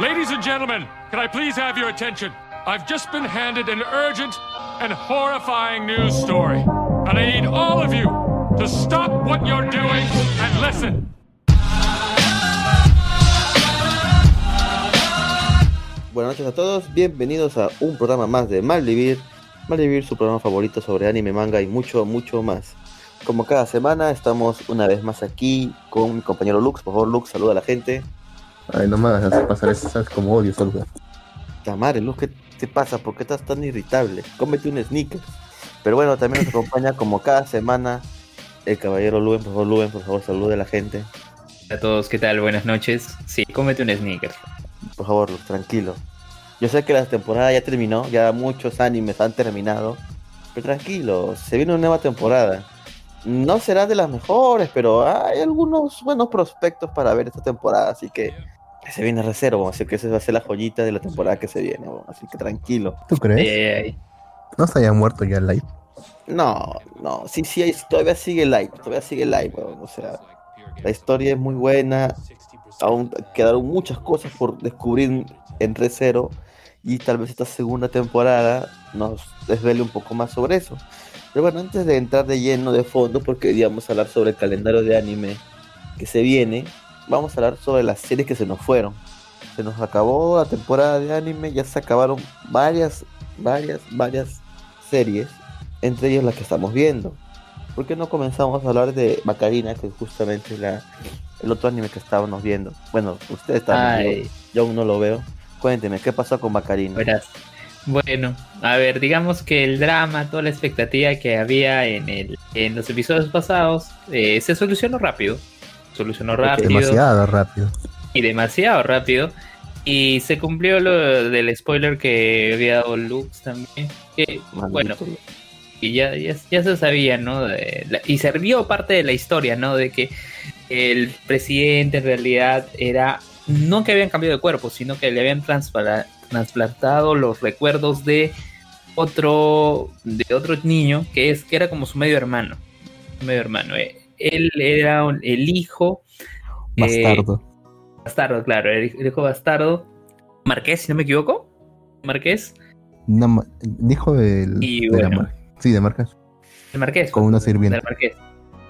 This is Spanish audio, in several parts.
Ladies and gentlemen, can I please have your attention? I've just been handed an urgent and horrifying news story. And I need all of you to stop what you're doing and listen. Buenas noches a todos, bienvenidos a un programa más de Malvivir. Malvivir, su programa favorito sobre anime, manga y mucho, mucho más. Como cada semana, estamos una vez más aquí con mi compañero Lux. Por favor, Lux, saluda a la gente. Ay, no me hagas pasar eso, sabes como odio saluda. Tamare, Lux, ¿qué te pasa? ¿Por qué estás tan irritable? Cómete un sneaker. Pero bueno, también nos acompaña como cada semana el caballero Luen. Por favor, Luen, por favor, salude a la gente. Hola a todos, ¿qué tal? Buenas noches. Sí, cómete un sneaker. Por favor, Lux, tranquilo. Yo sé que la temporada ya terminó, ya muchos animes han terminado. Pero tranquilo, se viene una nueva temporada. No será de las mejores, pero hay algunos buenos prospectos para ver esta temporada, así que se viene reserva, así que esa va a ser la joyita de la temporada que se viene, así que tranquilo. ¿Tú crees? ¿No se haya muerto ya el live? No, no, sí, sí, hay- todavía sigue live, todavía sigue live, weón, o sea, la historia es muy buena, aún quedaron muchas cosas por descubrir en Recero y tal vez esta segunda temporada nos desvele un poco más sobre eso. Pero bueno, antes de entrar de lleno de fondo, porque queríamos hablar sobre el calendario de anime que se viene, vamos a hablar sobre las series que se nos fueron. Se nos acabó la temporada de anime, ya se acabaron varias, varias, varias series, entre ellas las que estamos viendo. ¿Por qué no comenzamos a hablar de Macarina, que es justamente la, el otro anime que estábamos viendo? Bueno, ustedes están, yo, aún no lo veo. Cuénteme, ¿qué pasó con Macarina? verás. Bueno, a ver, digamos que el drama, toda la expectativa que había en, el, en los episodios pasados, eh, se solucionó rápido. Solucionó rápido Demasiado rápido. y demasiado rápido. Y se cumplió lo del spoiler que había dado Lux también. Que, Maldito. bueno, y ya, ya, ya se sabía, ¿no? De la- y sirvió parte de la historia, ¿no? De que el presidente en realidad era, no que habían cambiado de cuerpo, sino que le habían trasplantado los recuerdos de otro, de otro niño que es, que era como su medio hermano. Medio hermano. eh. Él era un- el hijo eh, Bastardo. bastardo, claro, el el hijo bastardo. Marqués, si no me equivoco. Marqués. No, hijo del, Y de bueno. Sí, de marcas. El marqués. Con una del sirvienta. marqués.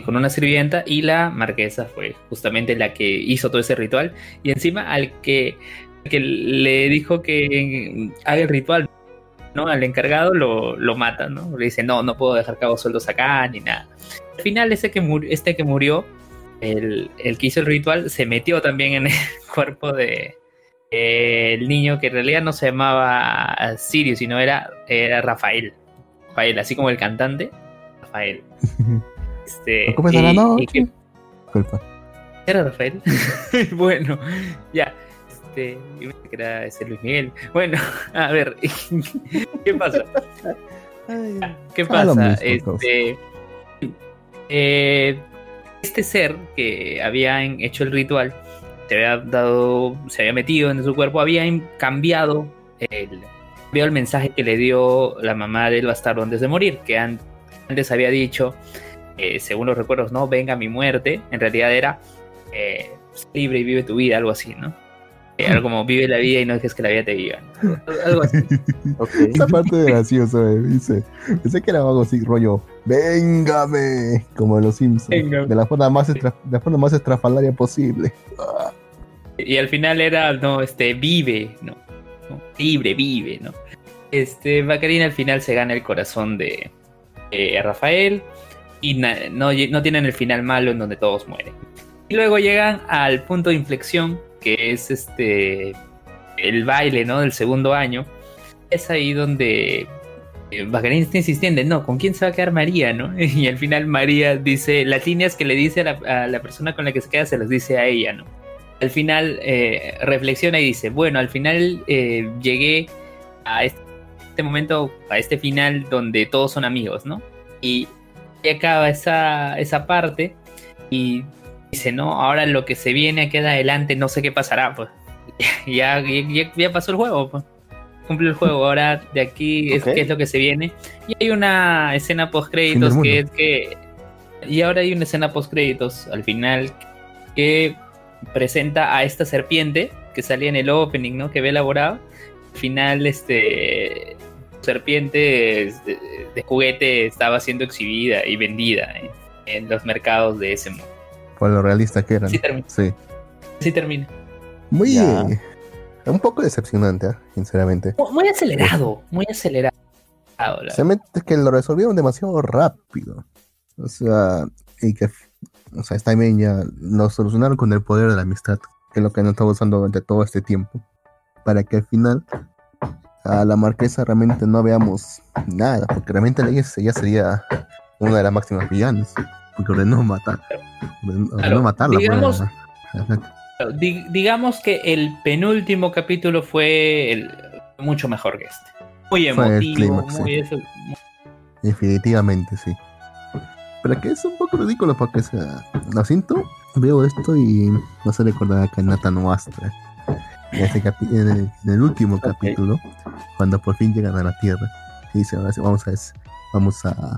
Con una sirvienta y la marquesa fue justamente la que hizo todo ese ritual. Y encima al que, que le dijo que haga el ritual, ¿no? Al encargado lo, lo mata, ¿no? Le dice, no, no puedo dejar cabos sueldos acá ni nada. Al final ese que murió, este que murió, el, el que hizo el ritual, se metió también en el cuerpo de eh, el niño que en realidad no se llamaba Sirius, sino era, era Rafael. Rafael, así como el cantante, Rafael. Este, ¿No comes a la y noche? que- Culpa. ¿Era Rafael? bueno, ya. Este, yo pensé que era ese Luis Miguel. Bueno, a ver, ¿qué pasa? ¿Qué Ah, pasa? este, eh, este ser que había hecho el ritual se había dado, se había metido en su cuerpo, había cambiado el, cambiado el mensaje que le dio la mamá del bastardo antes de morir, que an- antes había dicho, eh, según los recuerdos, no, venga mi muerte, en realidad era eh, libre y vive tu vida, algo así, ¿no? Eh, algo como vive la vida y no dejes que la vida te viva. ¿no? Algo así. Esa parte de gracioso, eh, dice. Pensé que era algo así, rollo. ¡Véngame! Como los Simpsons. Véngame. De la forma más, estra- de la forma más estrafalaria posible. Ah, Y al final era, no, este, vive, ¿no? ¿no? Libre, vive, ¿no? Este, Macarena al final se gana el corazón de eh, Rafael y no, no tienen el final malo en donde todos mueren. Y luego llegan al punto de inflexión, que es este, el baile, ¿no? Del segundo año. Es ahí donde eh, Macarena está insistiendo, no, ¿con quién se va a quedar María, no? Y al final María dice, las líneas que le dice a la, persona con la que se queda se las dice a ella, ¿no? al final eh, reflexiona y dice, bueno, al final eh, llegué a este momento, a este final donde todos son amigos, ¿no? Y acaba esa, esa parte y dice, no, ahora lo que se viene queda adelante, no sé qué pasará, pues. ya, ya, ya pasó el juego, pues. Cumple el juego, ahora de aquí es, Ok. qué es lo que se viene. Y hay una escena post créditos que es que... Y ahora hay una escena post créditos al final que presenta a esta serpiente que salía en el opening, ¿no? Que había elaborado. Al final, este serpiente de, de juguete estaba siendo exhibida y vendida en, en los mercados de ese mundo. Por lo realista que eran. Sí termina. Sí. Sí termina. Muy. Ya. eh, un poco decepcionante, ¿ah? sinceramente. Mu- Muy acelerado, muy acelerado. Sinceramente es que lo resolvieron demasiado rápido. O sea, y que, o sea, está bien ya lo solucionaron con el poder de la amistad, que es lo que han estado usando durante todo este tiempo, para que al final a la marquesa realmente no veamos nada, porque realmente ella sería una de las máximas villanas, porque ordenó matar, ordenó, matarla. digamos- Ajá. Di- digamos que el penúltimo capítulo fue el- mucho mejor que este. Muy Fue el emotivo, clímax, muy eso- muy- Definitivamente, sí. Pero que es un poco ridículo porque, o sea, lo siento, veo esto y no se recordar a Kanata no Astra. En, el, en el último capítulo, cuando por fin llegan a la Tierra, y dice, ahora sí, vamos a, vamos a,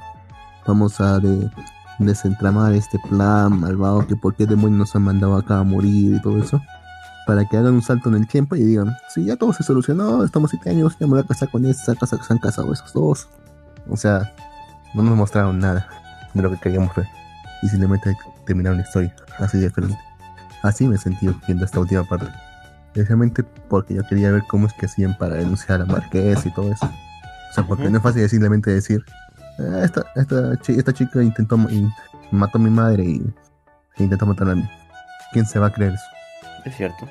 vamos a de- desentramar este plan malvado que por qué demonios nos han mandado acá a morir y todo eso. Para que hagan un salto en el tiempo y digan, sí, ya todo se solucionó, estamos siete años, ya me voy a casar con esta casa que se han casado esos dos. O sea, no nos mostraron nada de lo que queríamos ver. Y simplemente terminaron la historia así de diferente. Así me he sentido viendo esta última parte. Especialmente porque yo quería ver cómo es que hacían para denunciar a Marqués y todo eso. O sea, porque no es fácil simplemente decir, "Ah, esta, esta, chi- esta chica intentó mató a mi madre y e intentó matar a mí. ¿Quién se va a creer eso? Es cierto.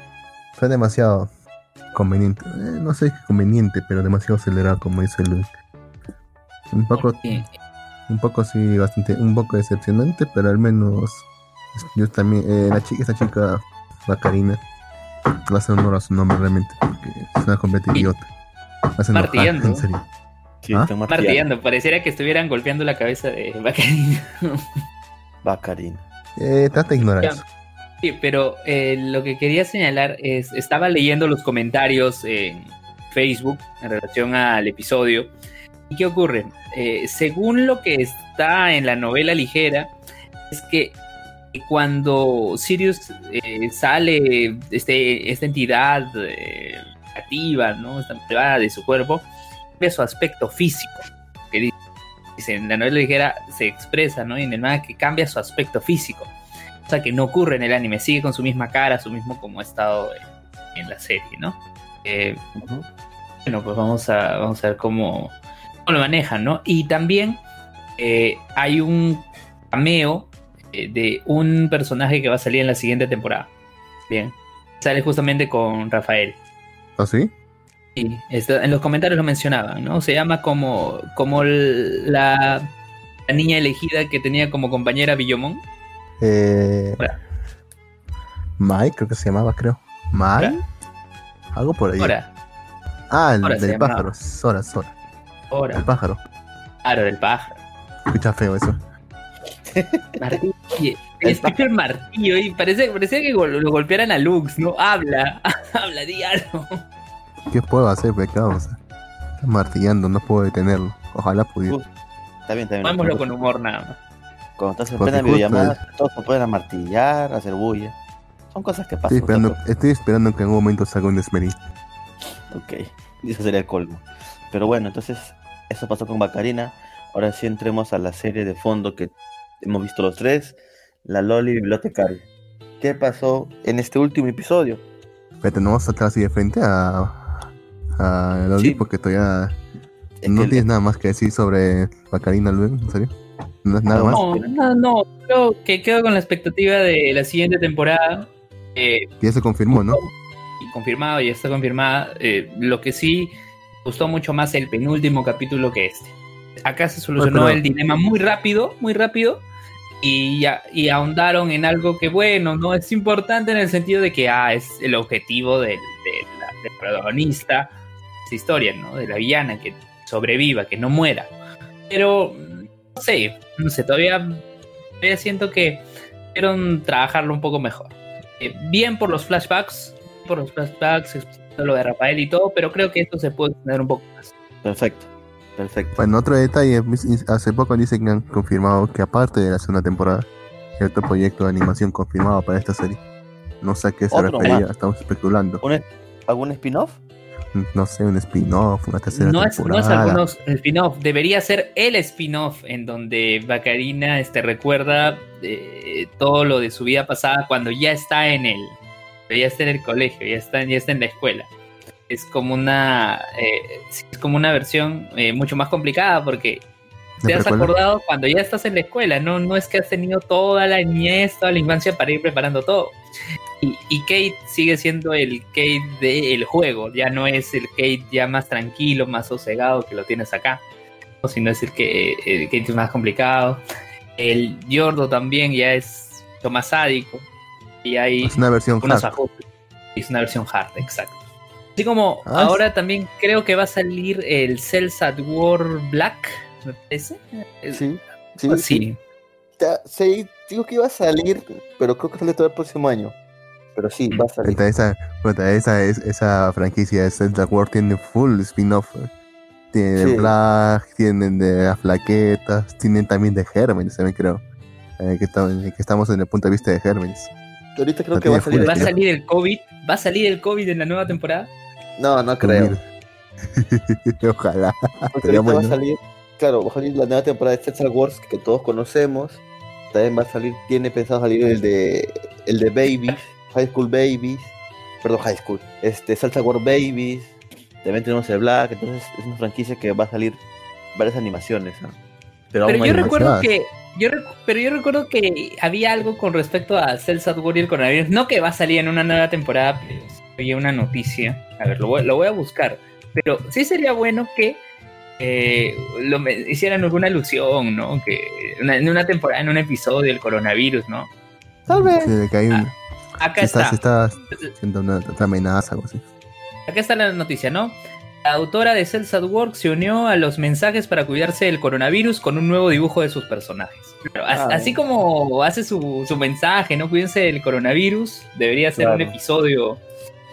Fue demasiado conveniente. Eh, no sé si conveniente, pero demasiado acelerado, como dice Luis. Un poco un poco sí, bastante, un poco decepcionante, pero al menos yo también, eh, la chica, esta chica, Bacarina, va a hacer honor a su nombre realmente, porque es una completa idiota. Va a ser enojar, en serio. Sí, ¿Ah? están martillando. Martillando, pareciera que estuvieran golpeando la cabeza de Baccarin. Bacarina. Eh, trata de ignorar Ya. eso. Sí, pero eh, lo que quería señalar es, estaba leyendo los comentarios en Facebook en relación al episodio. ¿Y qué ocurre? Eh, según lo que está en la novela ligera, es que cuando Sirius eh, sale, este, esta entidad eh, activa, ¿no? Esta privada de su cuerpo, ve su aspecto físico. Que dice, en la novela ligera se expresa, ¿no? Y en el manga que cambia su aspecto físico cosa que no ocurre en el anime, sigue con su misma cara, su mismo como ha estado en, en la serie, ¿no? Eh, bueno, pues vamos a, vamos a ver cómo, cómo lo manejan, ¿no? Y también eh, hay un cameo eh, de un personaje que va a salir en la siguiente temporada. Bien, sale justamente con Rafael. ¿Ah, sí? Sí, está- en los comentarios lo mencionaban, ¿no? Se llama como, como el- la, la niña elegida que tenía como compañera a Billomon. Eh. Mike, creo que se llamaba, creo. Ahora. Algo por ahí. Ahora, Ah, el del pájaro. Sora, Sora. El ahora, pájaro. claro, del pájaro. Escucha feo eso. Martillo. El martillo y parece, parecía que lo golpearan a Lux, ¿no? Habla, habla, di algo. ¿Qué puedo hacer, pecado? O sea, está martillando, no puedo detenerlo. Ojalá pudiera. Está bien, está bien. Tomémoslo con humor nada más. Cuando estás en plena videollamada, todos se pueden martillar, hacer bulla. Son cosas que pasan. Estoy esperando, estoy esperando que en algún momento salga un Esmerín. Ok, y eso sería el colmo. Pero bueno, entonces, eso pasó con Bacarina. Ahora sí entremos a la serie de fondo que hemos visto los tres, la Loli Bibliotecaria. ¿Qué pasó en este último episodio? Pero no vamos a saltar así de frente a, a Loli Sí. porque todavía Es no tienes nada más que decir sobre Bacarina luego, ¿en serio? No es nada No, más. No, no, no. Creo que quedo con la expectativa de la siguiente temporada. Eh, Que ya se confirmó, ¿no? y confirmado, ya está confirmada. Eh, lo que sí gustó mucho más el penúltimo capítulo que este. Acá se solucionó pero- el dilema muy rápido, muy rápido. Y, ya, y ahondaron en algo que, bueno, no es importante en el sentido de que ah, es el objetivo del, de la- del protagonista historia, ¿no? De la villana, que sobreviva, que no muera. Pero, no sé, no sé, todavía, todavía siento que pudieron trabajarlo un poco mejor. Eh, bien por los flashbacks, por los flashbacks, lo de Rafael y todo, pero creo que esto se puede extender un poco más. Perfecto, perfecto. Bueno, otro detalle, hace poco dicen que han confirmado que aparte de la segunda temporada, hay otro proyecto de animación confirmado para esta serie. No sé a qué se refería, estamos especulando. ¿Un- ¿Algún spin-off? No sé, un spin-off, una tercera No es, no es algunos spin-off, debería ser el spin-off en donde Bacarina este, recuerda eh, todo lo de su vida pasada cuando ya está en el, ya está en el colegio, ya está, ya está en la escuela. Es como una, eh, es como una versión eh, mucho más complicada porque ¿Me te has acordado cuando ya estás en la escuela, no, no es que has tenido toda la niñez, toda la infancia para ir preparando todo. Y, y Kate sigue siendo el Kate del juego, ya no es el Kate ya más tranquilo, más sosegado que lo tienes acá, o sino es el que el Kate más complicado. El Yordo también ya es mucho más sádico y hay Es una versión unos hard. ajustes. Es una versión hard, exacto. Así como Ah, ahora también creo que va a salir el Cells at War Black, me parece. Sí. Sí, Sí. sí. Ya, sí, digo que iba a salir, pero creo que sale todo el próximo año. Pero sí, va a salir. Puta, esa, esa, es, esa franquicia, Zelda World, tiene full spin-off. eh. Tiene de Sí. Black, tienen de las flaquetas, tienen también de Hermes, también creo. Eh, que, estamos, que estamos en el punto de vista de Hermes. Ahorita creo No que va a salir. full ¿Va a el- salir el COVID? ¿Va a salir el COVID en la nueva temporada? No, no creo. Ojalá. Porque ahorita va a bueno. salir, claro, va a salir la nueva temporada de Star Wars que todos conocemos. También va a salir, tiene pensado salir el de el de Babies, High School Babies, perdón, High School, este Star Wars Babies. También tenemos el Black, entonces es una franquicia que va a salir varias animaciones. ¿ah? Pero, yo recuerdo más. que. Yo pero yo recuerdo que había algo con respecto a Cells at War y el coronavirus. No que va a salir en una nueva temporada, pero había una noticia. A ver, lo voy, lo voy a buscar. Pero sí sería bueno que eh, lo hicieran alguna alusión, ¿no? Que una- en una temporada, en un episodio, el coronavirus, ¿no? Tal vez. Sí, de que hay un- Acá si está, está. si está siendo una otra amenaza algo así. Acá está la noticia, ¿no? La autora de Cells at Work se unió a los mensajes para cuidarse del coronavirus con un nuevo dibujo de sus personajes. Pero as- Ah, así como hace su, su mensaje, ¿no? Cuídense del coronavirus, debería ser un Claro. episodio.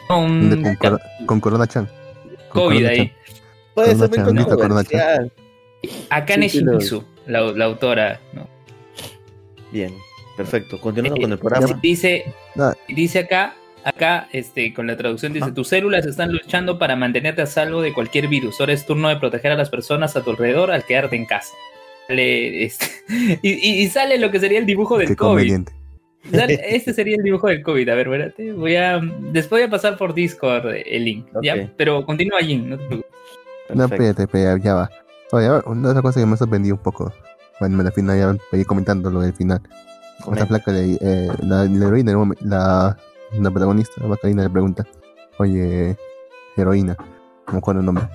un De- con, con Corona Chan. Con COVID Corona ahí. Chan. Puede ser muy controversial. Akane Shimizu, la, la autora, ¿no? Bien, perfecto. Continuando Eh, con el programa. Dice, Ah. dice acá, acá, este, con la traducción dice, Ah. tus células están luchando para mantenerte a salvo de cualquier virus. Ahora es turno de proteger a las personas a tu alrededor al quedarte en casa. Sale, este, y, y- y sale lo que sería el dibujo del Qué COVID. este sería el dibujo del COVID. A ver, espérate. Voy a, después voy a pasar por Discord eh, el link. Pero continúa allí, no te preocupes. No, espérate, espérate, ya va. Oye, una otra cosa que me ha sorprendido un poco. Bueno, al final ya voy comentando lo del final. Esta placa de eh, la, la heroína, la, la protagonista, la Macarena le pregunta, oye, heroína, no me acuerdo el nombre,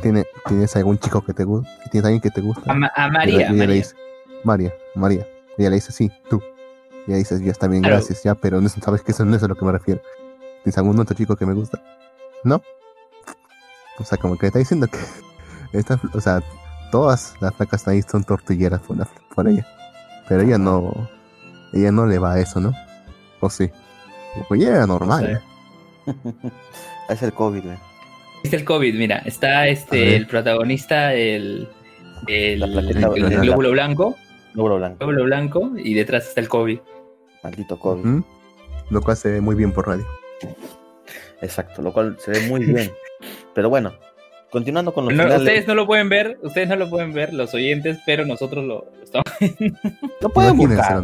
¿Tiene, ¿tienes algún chico que te gusta? ¿Tienes alguien que te gusta? A, Ma- a María. ella- y ella le María. dice, María, María. Y ella le dice, sí, tú. Y ella dice, ya está bien, Claro. gracias, ya, pero no sabes que eso no es a lo que me refiero. ¿Tienes algún otro chico que me gusta? ¿No? O sea, como que está diciendo que, esta, o sea, todas las flacas ahí son tortilleras por, la- por ella. Pero ella no, ella no le va a eso, ¿no? ¿O sí? Pues ella era normal. sé. es el COVID, güey. Es el COVID, mira. Está este el protagonista, el, el, plaqueta- el- el la- glóbulo blanco. Logro blanco. Glóbulo blanco. Y detrás está el COVID. Maldito COVID. ¿Mm? Lo cual se ve muy bien por radio. Exacto, lo cual se ve muy bien. Pero bueno, continuando con los No, finales. ustedes no lo pueden ver, ustedes no lo pueden ver, los oyentes, pero nosotros lo lo estamos Lo pueden buscar.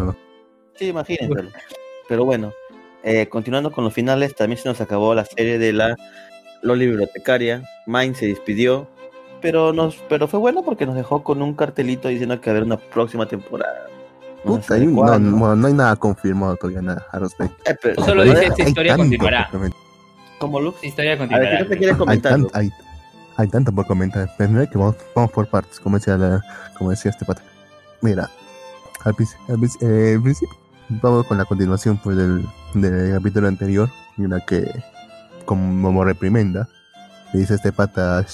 Sí, imagínenselo. Pero bueno, eh, continuando con los finales, también se nos acabó la serie de la Loli Bibliotecaria. Mine se despidió, pero nos, pero fue bueno porque nos dejó con un cartelito diciendo que va a haber una próxima temporada. No Puta, hay- no, cuándo. no, no hay nada confirmado todavía, nada al respecto. Eh, pero- Solo dice esta historia continuará. Como Lux. Historia A ver, continuará. ¿qué te quieres Hay, comentar? tan- Lux? hay, hay tanto por comentar. Primero que vamos, vamos por partes, como decía, la- como decía este pata. Mira, al, eh, principio, vamos con la continuación pues, del, del capítulo anterior, en la que, como, reprimenda, le dice este pata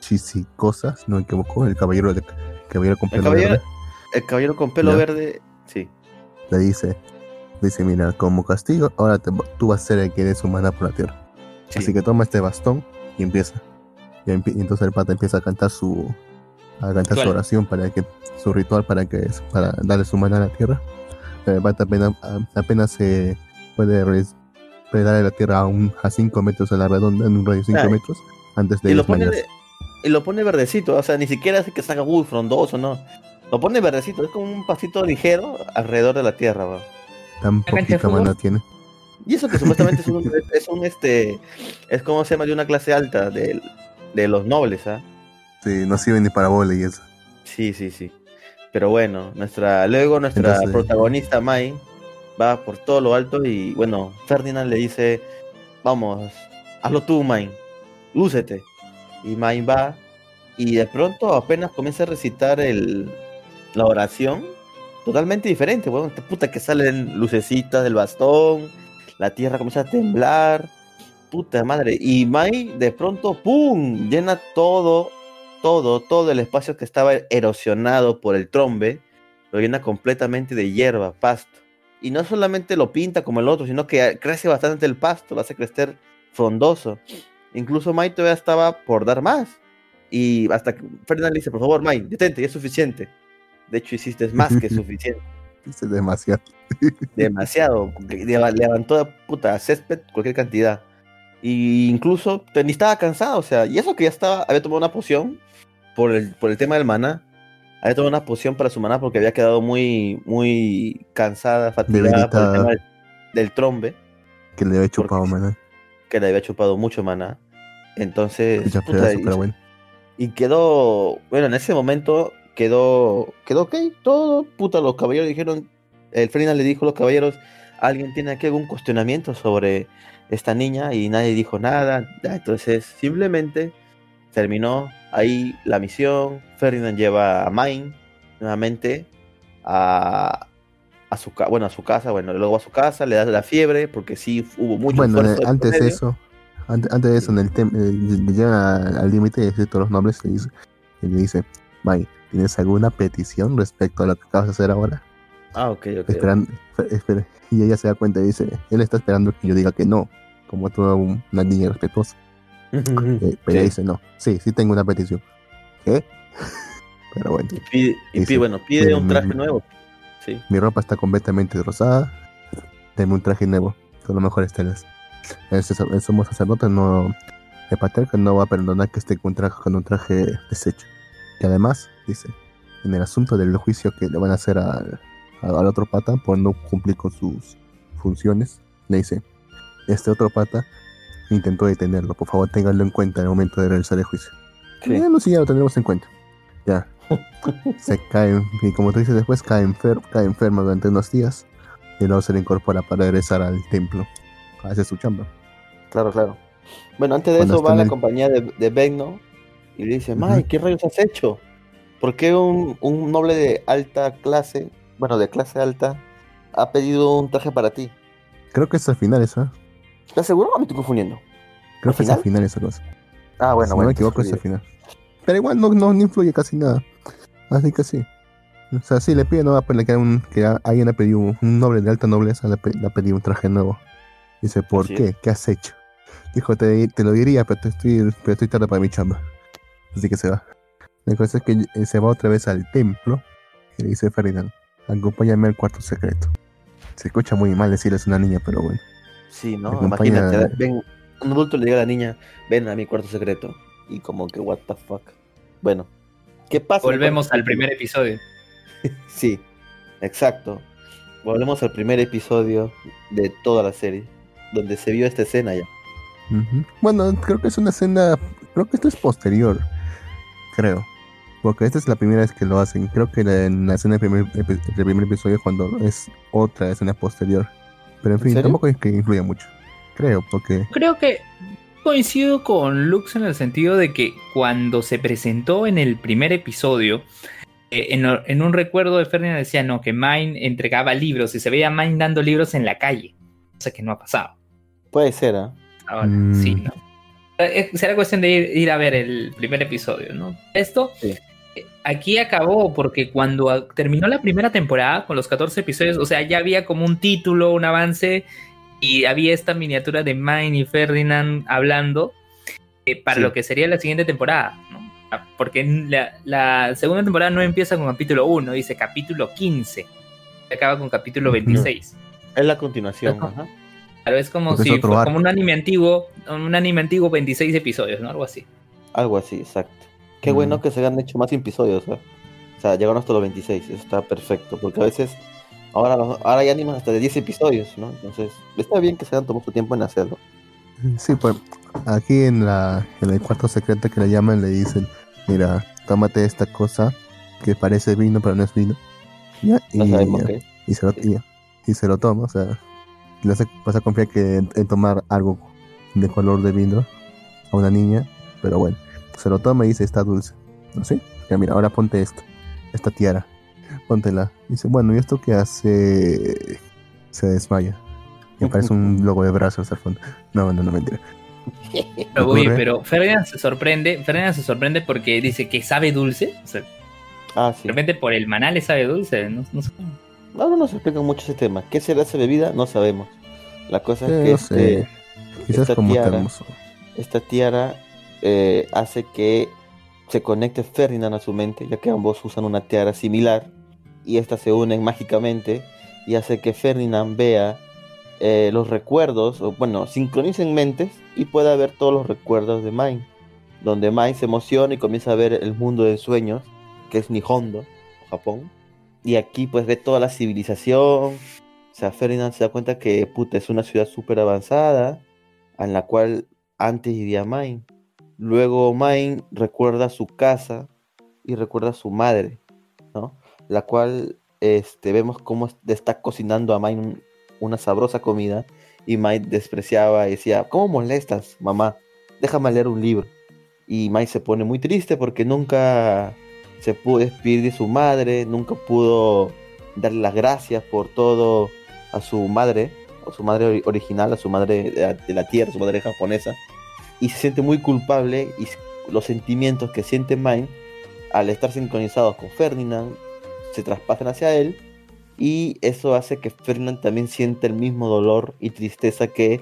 Shisi cosas, no me equivoco, el caballero, de, caballero con El pelo caballero, verde. el caballero con pelo Ya. verde, sí. le dice, dice, mira, como castigo, ahora te- tú vas a ser el que des humana por la tierra. Sí. Así que toma este bastón y empieza. Y, entonces el pata empieza a cantar su a cantar su Ritual. oración para que su ritual para que para darle su mano a la tierra. Pero el pata apenas, a- apenas se puede re- pedale la tierra a, un, a 5 metros a la redonda, en un radio de 5 Claro. metros, antes de Y lo, pone, desmayarse. y lo pone verdecito, o sea, ni siquiera hace que salga uy, frondoso, no. Lo pone verdecito, es como un pasito ligero alrededor de la tierra, weón. Tan de poquita mana tiene. Y eso que supuestamente es un, es un, este, es como se llama de una clase alta de, de los nobles, ¿ah? Sí, no sirve ni para bola y eso. Sí, sí, sí. Pero bueno, nuestra, luego nuestra Entonces- protagonista Mai va por todo lo alto y bueno, Ferdinand le dice, vamos, hazlo tú, Mai, lúcete. Y Mai va y de pronto apenas comienza a recitar el, la oración, totalmente diferente, bueno, esta puta que salen lucecitas del bastón, la tierra comienza a temblar, puta madre, y Mai de pronto, ¡pum!, llena todo todo, todo el espacio que estaba erosionado por el trombe, lo llena completamente de hierba, pasto. Y no solamente lo pinta como el otro, sino que crece bastante el pasto, lo hace crecer frondoso. Incluso Mai todavía estaba por dar más. Y hasta que Ferdinand le dice, por favor, Mai, detente, ya es suficiente. De hecho, hiciste más que suficiente. Es demasiado. Demasiado. Leva- Levantó de puta césped cualquier cantidad. Y incluso ni estaba cansado, o sea, y eso que ya estaba, había tomado una poción por el, por el tema del maná. Había tomado una poción para su maná porque había quedado muy, muy cansada, fatigada por el tema del, del trombe, Que le había chupado, mana. que le había chupado mucho maná. Entonces, puta, y- bueno. y quedó, bueno, en ese momento quedó, quedó ok, todo, puta, los caballeros dijeron, el Ferdinand le dijo a los caballeros, alguien tiene aquí algún cuestionamiento sobre esta niña y nadie dijo nada, entonces simplemente terminó ahí la misión, Ferdinand lleva a Main nuevamente a, a su, bueno, a su casa, bueno, luego va a su casa, le da la fiebre, porque sí hubo mucho Bueno, eh, antes de eso, antes, antes de eso, en el tem eh, le llega al límite de decir todos los nombres le dice, y le dice, Mai, ¿tienes alguna petición respecto a lo que acabas de hacer ahora? Ah, ok, ok. Esperando, espera, y ella se da cuenta y dice, él está esperando que yo diga que no, como toda un- una niña respetuosa. Eh, pero ella Sí. dice, no, sí, sí tengo una petición. ¿Qué? Pero bueno, Y pide, y Dice, pide- bueno, pide "Me- un traje nuevo. Sí. mi ropa está completamente rosada, deme un traje nuevo, con los mejores telas. El, el sumo sacerdote no, el patriarca no va a perdonar que esté con un traje, con un traje deshecho. Y además, dice, en el asunto del juicio que le van a hacer al, al- otro pata por no cumplir con sus funciones, le dice, este otro pata intentó detenerlo, por favor ténganlo en cuenta en el momento de realizar el juicio. Sí. Bueno, sí, ya lo tendremos en cuenta. Ya. Se cae, y como tú dices después, cae, enfer cae enferma durante unos días y luego se le incorpora para regresar al templo a hacer su chamba. Claro, claro. Bueno, antes de Cuando eso va la el- compañía de, de Vecno y le dice, Ujú. ¿qué rayos has hecho? ¿Por qué un, un noble de alta clase, bueno, de clase alta, ha pedido un traje para ti? Creo que es al final esa. ¿Estás seguro o me estoy confundiendo? Creo ¿Al que es al final? esa cosa. Ah, bueno, si bueno. no me equivoco es al final. Pero igual no, no, no influye casi nada. Así que sí. O sea, sí le pide no pues, que, un, que a- alguien ha pedido un, noble de alta nobleza le, ha pedido un traje nuevo. Dice, ¿por Así qué? ¿Qué has hecho? Dijo, te, te lo diría, pero, te estoy, pero estoy tarde para mi chamba. Así que se va. La cosa es que eh, se va otra vez al templo y le dice Ferdinand, acompáñame al cuarto secreto. Se escucha muy mal decirles a una niña, pero bueno. Sí, ¿no? acompaña- Imagínate, ven, un adulto le diga a la niña, ven a mi cuarto secreto. Y como que, what the fuck. Bueno, ¿qué pasa? Volvemos al primer episodio. Sí, exacto. Volvemos al primer episodio de toda la serie, donde se vio esta escena ya. Bueno, creo que es una escena. Creo que esto es posterior. Creo. Porque esta es la primera vez que lo hacen. Creo que la, en la escena del primer, del primer episodio cuando es otra escena posterior. Pero en fin, serio? tampoco es que influya mucho. Creo, porque. Creo que coincido con Lux en el sentido de que cuando se presentó en el primer episodio, eh, en, en un recuerdo de Ferdinand decía no, que Mine entregaba libros y se veía a Mine dando libros en la calle. Cosa que no ha pasado. Puede ser, ¿ah? Ahora, Mm. sí, ¿no? Eh, Será cuestión de ir, ir a ver el primer episodio, ¿no? Esto Sí. eh, aquí acabó porque cuando terminó la primera temporada con los 14 episodios, o sea, ya había como un título, un avance y había esta miniatura de Mine y Ferdinand hablando eh, para Sí. lo que sería la siguiente temporada, ¿no? Ah, Porque la, la segunda temporada no empieza con capítulo 1, dice capítulo 15. y Acaba con capítulo Ujú. 26. Es la continuación. Ajá. ajá. Claro, es como Porque es si arco. como un anime antiguo, un anime antiguo 26 episodios, ¿no? Algo así. Algo así, exacto. Qué Mm. bueno que se hayan hecho más episodios, ¿eh? O sea, llegaron hasta los 26, eso está perfecto, porque a veces ahora, los- ahora hay animes hasta de 10 episodios, ¿no? Entonces, está bien que se hayan tomado su tiempo en hacerlo. Sí, pues aquí en la en el cuarto secreto que le llaman le dicen, mira, tómate esta cosa que parece vino pero no es vino. Ya, No y, sabemos qué. y se lo, y, y se lo toma, o sea, le hace- vas a confiar que en, en tomar algo de color de vino a una niña, pero bueno, se lo toma y dice está dulce, ¿no sé? Ya mira, ahora ponte esto, esta tiara, póntela. Dice, bueno, ¿y esto qué hace? Se desmaya. Me parece un logo de brazos al fondo. No, no, no, mentira. Pero, oye, ocurre? pero Ferdinand se sorprende, Ferdinand se sorprende porque dice que sabe dulce. O sea, de Ah, sí. repente por el maná le sabe dulce. No, no sé. No, no nos explica mucho ese tema. ¿Qué será esa bebida? No sabemos. La cosa es Eh, que este- Quizás esta como tiara- esta tiara eh, hace que se conecte Ferdinand a su mente, ya que ambos usan una tiara similar y estas se unen mágicamente y hace que Ferdinand vea eh, los recuerdos, o bueno, sincronicen mentes y pueda ver todos los recuerdos de Mai, donde Mai se emociona y comienza a ver el mundo de sueños, que es Nihondo, Japón, y aquí pues ve toda la civilización, o sea, Ferdinand se da cuenta que puta, es una ciudad súper avanzada, en la cual antes vivía Main. Luego Main recuerda su casa y recuerda a su madre, ¿no? La cual este, vemos cómo es- está cocinando a Main un- una sabrosa comida y Main despreciaba y decía, ¿cómo molestas, mamá? Déjame leer un libro. Y Main se pone muy triste porque nunca se pudo despedir de su madre, nunca pudo darle las gracias por todo a su madre, a su madre ori- original, a su madre de la, tierra, su madre japonesa, y se siente muy culpable y los sentimientos que siente Mine al estar sincronizados con Ferdinand se traspasan hacia él y eso hace que Ferdinand también sienta el mismo dolor y tristeza que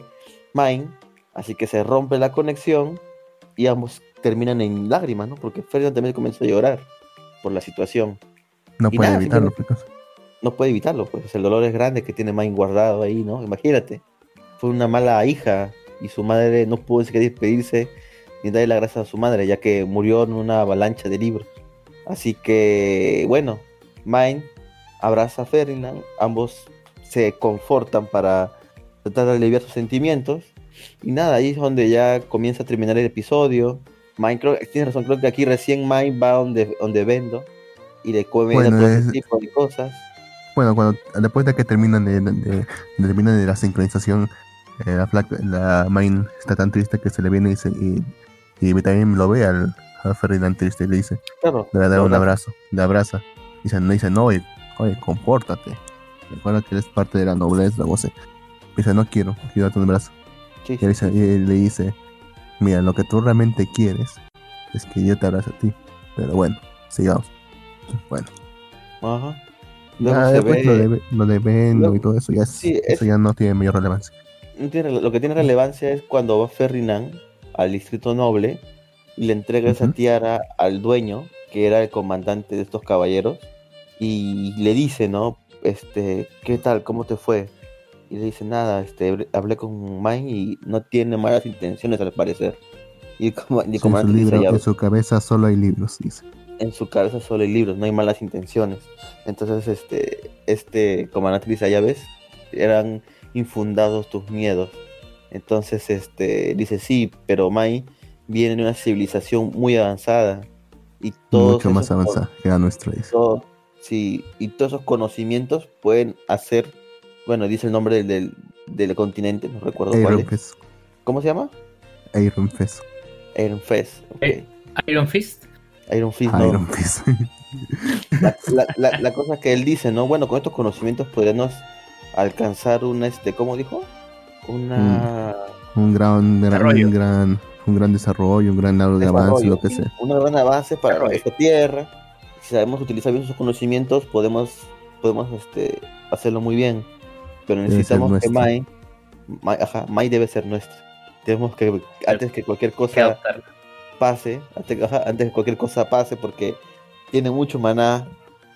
Mine, así que se rompe la conexión y ambos terminan en lágrimas, ¿no? Porque Ferdinand también comenzó a llorar por la situación No y puede nada, evitarlo. no puede evitarlo, pues el dolor es grande que tiene Mine guardado ahí, ¿no? Imagínate, fue una mala hija y su madre no pudo siquiera despedirse ni darle las gracias a su madre, ya que murió en una avalancha de libros. Así que, bueno, Mine abraza a Ferdinand, ambos se confortan para tratar de aliviar sus sentimientos. Y nada, ahí es donde ya comienza a terminar el episodio. Mine, creo, tienes razón, creo que aquí recién Mine va donde, donde Vendo y le come Bueno, todo es- ese tipo de cosas. Bueno, cuando después de que terminan de, de- de- terminan de la sincronización, eh, la, flaca- la Main está tan triste que se le viene y, se, y, y también lo ve al, a Ferdinand triste y le dice, Claro, le va a dar un abrazo, le abraza. Y no, dice, no, oye, oye, compórtate. Recuerda que eres parte de la nobleza, o sea. Dice, no quiero, quiero darte un abrazo. Sí, Y, sí, dice- y le dice, mira, lo que tú realmente quieres es que yo te abrace a ti. Pero bueno, sigamos. Bueno, Ajá. Ya después ve- lo, de, lo de Bendo luego- y todo eso, ya, es- eso es- ya no tiene mayor relevancia. no tiene- lo que tiene relevancia es cuando va Ferdinand al distrito noble y le entrega esa tiara al dueño, que era el comandante de estos caballeros, y le dice, ¿no? Este, ¿qué tal? ¿Cómo te fue? Y le dice, nada, este, hablé con Mine y no tiene malas intenciones al parecer. Y el coma- y el Sí, en, su comandante dice, libro, "Ya en su cabeza solo hay libros, dice. en su cabeza solo hay libros, no hay malas intenciones. Entonces, este, este comandante dice, ya ves, eran infundados tus miedos. Entonces, este, dice, sí, pero Mai viene de una civilización muy avanzada. Y todos Mucho más avanzada que la nuestra, todo- sí, y todos esos conocimientos pueden hacer, bueno, dice el nombre del, del, del continente, no recuerdo cuál Iron es. Fist. ¿Cómo se llama? Iron Fist. Iron Fist. Eh, Iron Fist. Iron Fist, no. Iron Fist. la, la, la, la cosa que él dice, ¿no? Bueno, con estos conocimientos podríamos alcanzar una, este, ¿cómo dijo? Una... un gran, gran, Desarrollo. un gran, un gran desarrollo, un gran de avance, lo que sea. Un gran avance para Desarrollo. esta tierra. Si sabemos utilizar bien sus conocimientos, podemos, podemos este, hacerlo muy bien. Pero necesitamos que nuestro. Mai, Mai, ajá, Mai debe ser nuestra. Tenemos que, antes que cualquier cosa pase, antes, ajá, antes que cualquier cosa pase, porque tiene mucho maná,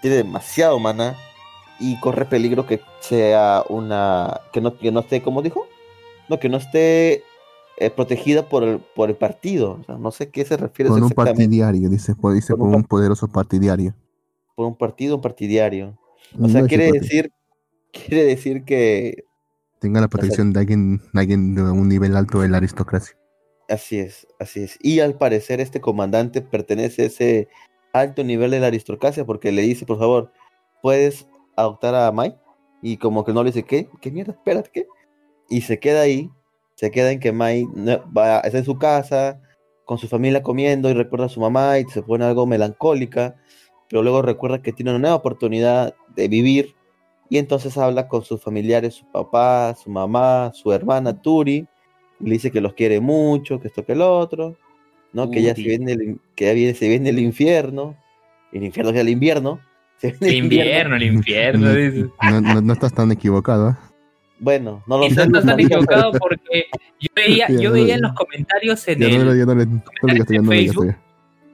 tiene demasiado maná y corre peligro que sea una, que no, que no esté, como dijo, no, que no esté eh, protegida por el, por el partido. O sea, no sé qué se refiere Con un partidario, dice, por, dice Con por un un poderoso partidario. Por un partido, un partidario. O No sea, quiere decir, quiere decir que Tenga la protección de alguien, de alguien de un nivel alto de la aristocracia. así es, así es. Y al parecer este comandante pertenece a ese alto nivel de la aristocracia porque le dice, por favor, ¿puedes adoptar a Mai? Y como que no le dice, ¿qué? ¿Qué mierda? Espérate, ¿qué? Y se queda ahí, se queda en que Mai va, está en su casa, con su familia comiendo y recuerda a su mamá y se pone algo melancólica, pero luego recuerda que tiene una nueva oportunidad de vivir y entonces habla con sus familiares, su papá, su mamá, su hermana Turi, y le dice que los quiere mucho, que esto que el otro, ¿no? Que ya se viene el, que ya viene, se viene el infierno, el infierno es el invierno, se viene El invierno, el infierno. dice. No, no, no estás tan equivocado. ¿eh? Bueno, no lo Y no sé. estás tan equivocado porque yo veía, yo veía en los comentarios en el, Facebook.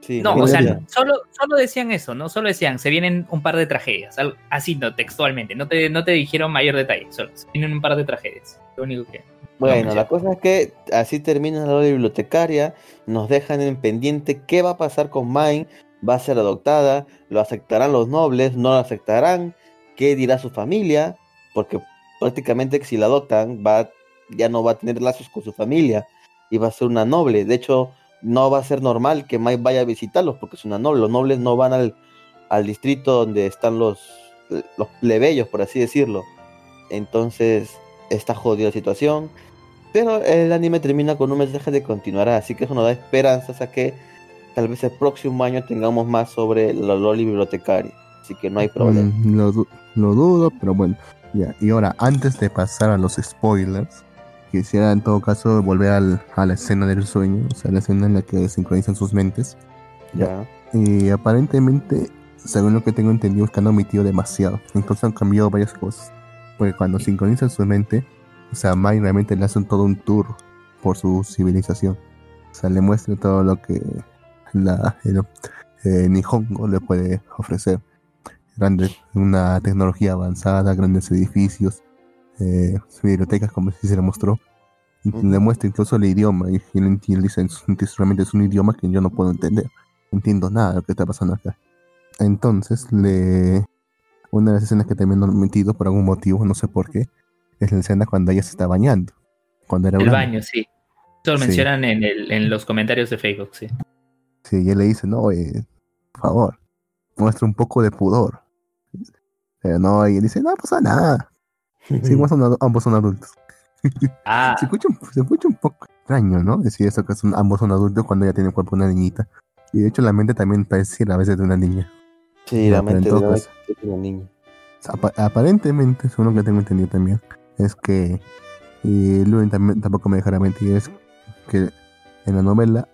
Sí, No, o sea, solo, solo decían eso, ¿no? Solo decían, se vienen un par de tragedias. algo- así, no, textualmente. No te, no te dijeron mayor detalle. Solo se vienen un par de tragedias. Lo único que. Bueno, No, la cosa es que así termina la bibliotecaria, nos dejan en pendiente qué va a pasar con Mine, va a ser adoptada, lo aceptarán los nobles, no lo aceptarán, qué dirá su familia, porque prácticamente si la adoptan va, ya no va a tener lazos con su familia y va a ser una noble. De hecho, no va a ser normal que Mike vaya a visitarlos porque es una noble. Los nobles no van al, al distrito donde están los, los plebeyos, por así decirlo. Entonces, está jodida la situación. Pero el anime termina con un mensaje de continuará, así que eso nos da esperanzas a que tal vez el próximo año tengamos más sobre la Loli bibliotecaria. Así que no hay problema. Mm, lo, lo dudo, pero bueno. Ya, y ahora, antes de pasar a los spoilers, quisiera en todo caso volver al- a la escena del sueño, o sea, la escena en la que sincronizan sus mentes. Ya. Y aparentemente, según lo que tengo entendido, es que han omitido demasiado. Entonces han cambiado varias cosas. Porque cuando sincronizan su mente, o sea, Mai realmente le hacen todo un tour por su civilización. O sea, le muestra todo lo que la el, eh, Nihongo le puede ofrecer. Grandes, una tecnología avanzada, grandes edificios, eh, bibliotecas, como si se le mostró. Y Ujú. le muestra incluso el idioma. Y él, y él dice, realmente es un idioma que yo no puedo entender no entiendo nada de lo que está pasando acá. Entonces, le... una de las escenas que también han omitido por algún motivo, no sé por qué, es la escena cuando ella se está bañando. Cuando era El blanca. baño, sí. Eso lo Sí. mencionan en, el, en los comentarios de Facebook, sí. Sí, y él le dice, no, eh, por favor, muestra un poco de pudor. Pero no, y él dice, no pasa nada. Sí, ambos son, adu- ambos son adultos. Ah, Se escucha, un- se escucha un poco extraño, ¿no? Decir eso que son, ambos son adultos cuando ella tiene el cuerpo de una niñita. Y de hecho la mente también parece a veces de una niña. Sí, la mente de una, caso- de una niña. Apa- aparentemente, según lo que tengo entendido también, es que, y Luen también tampoco me dejará mentir, es que en la novela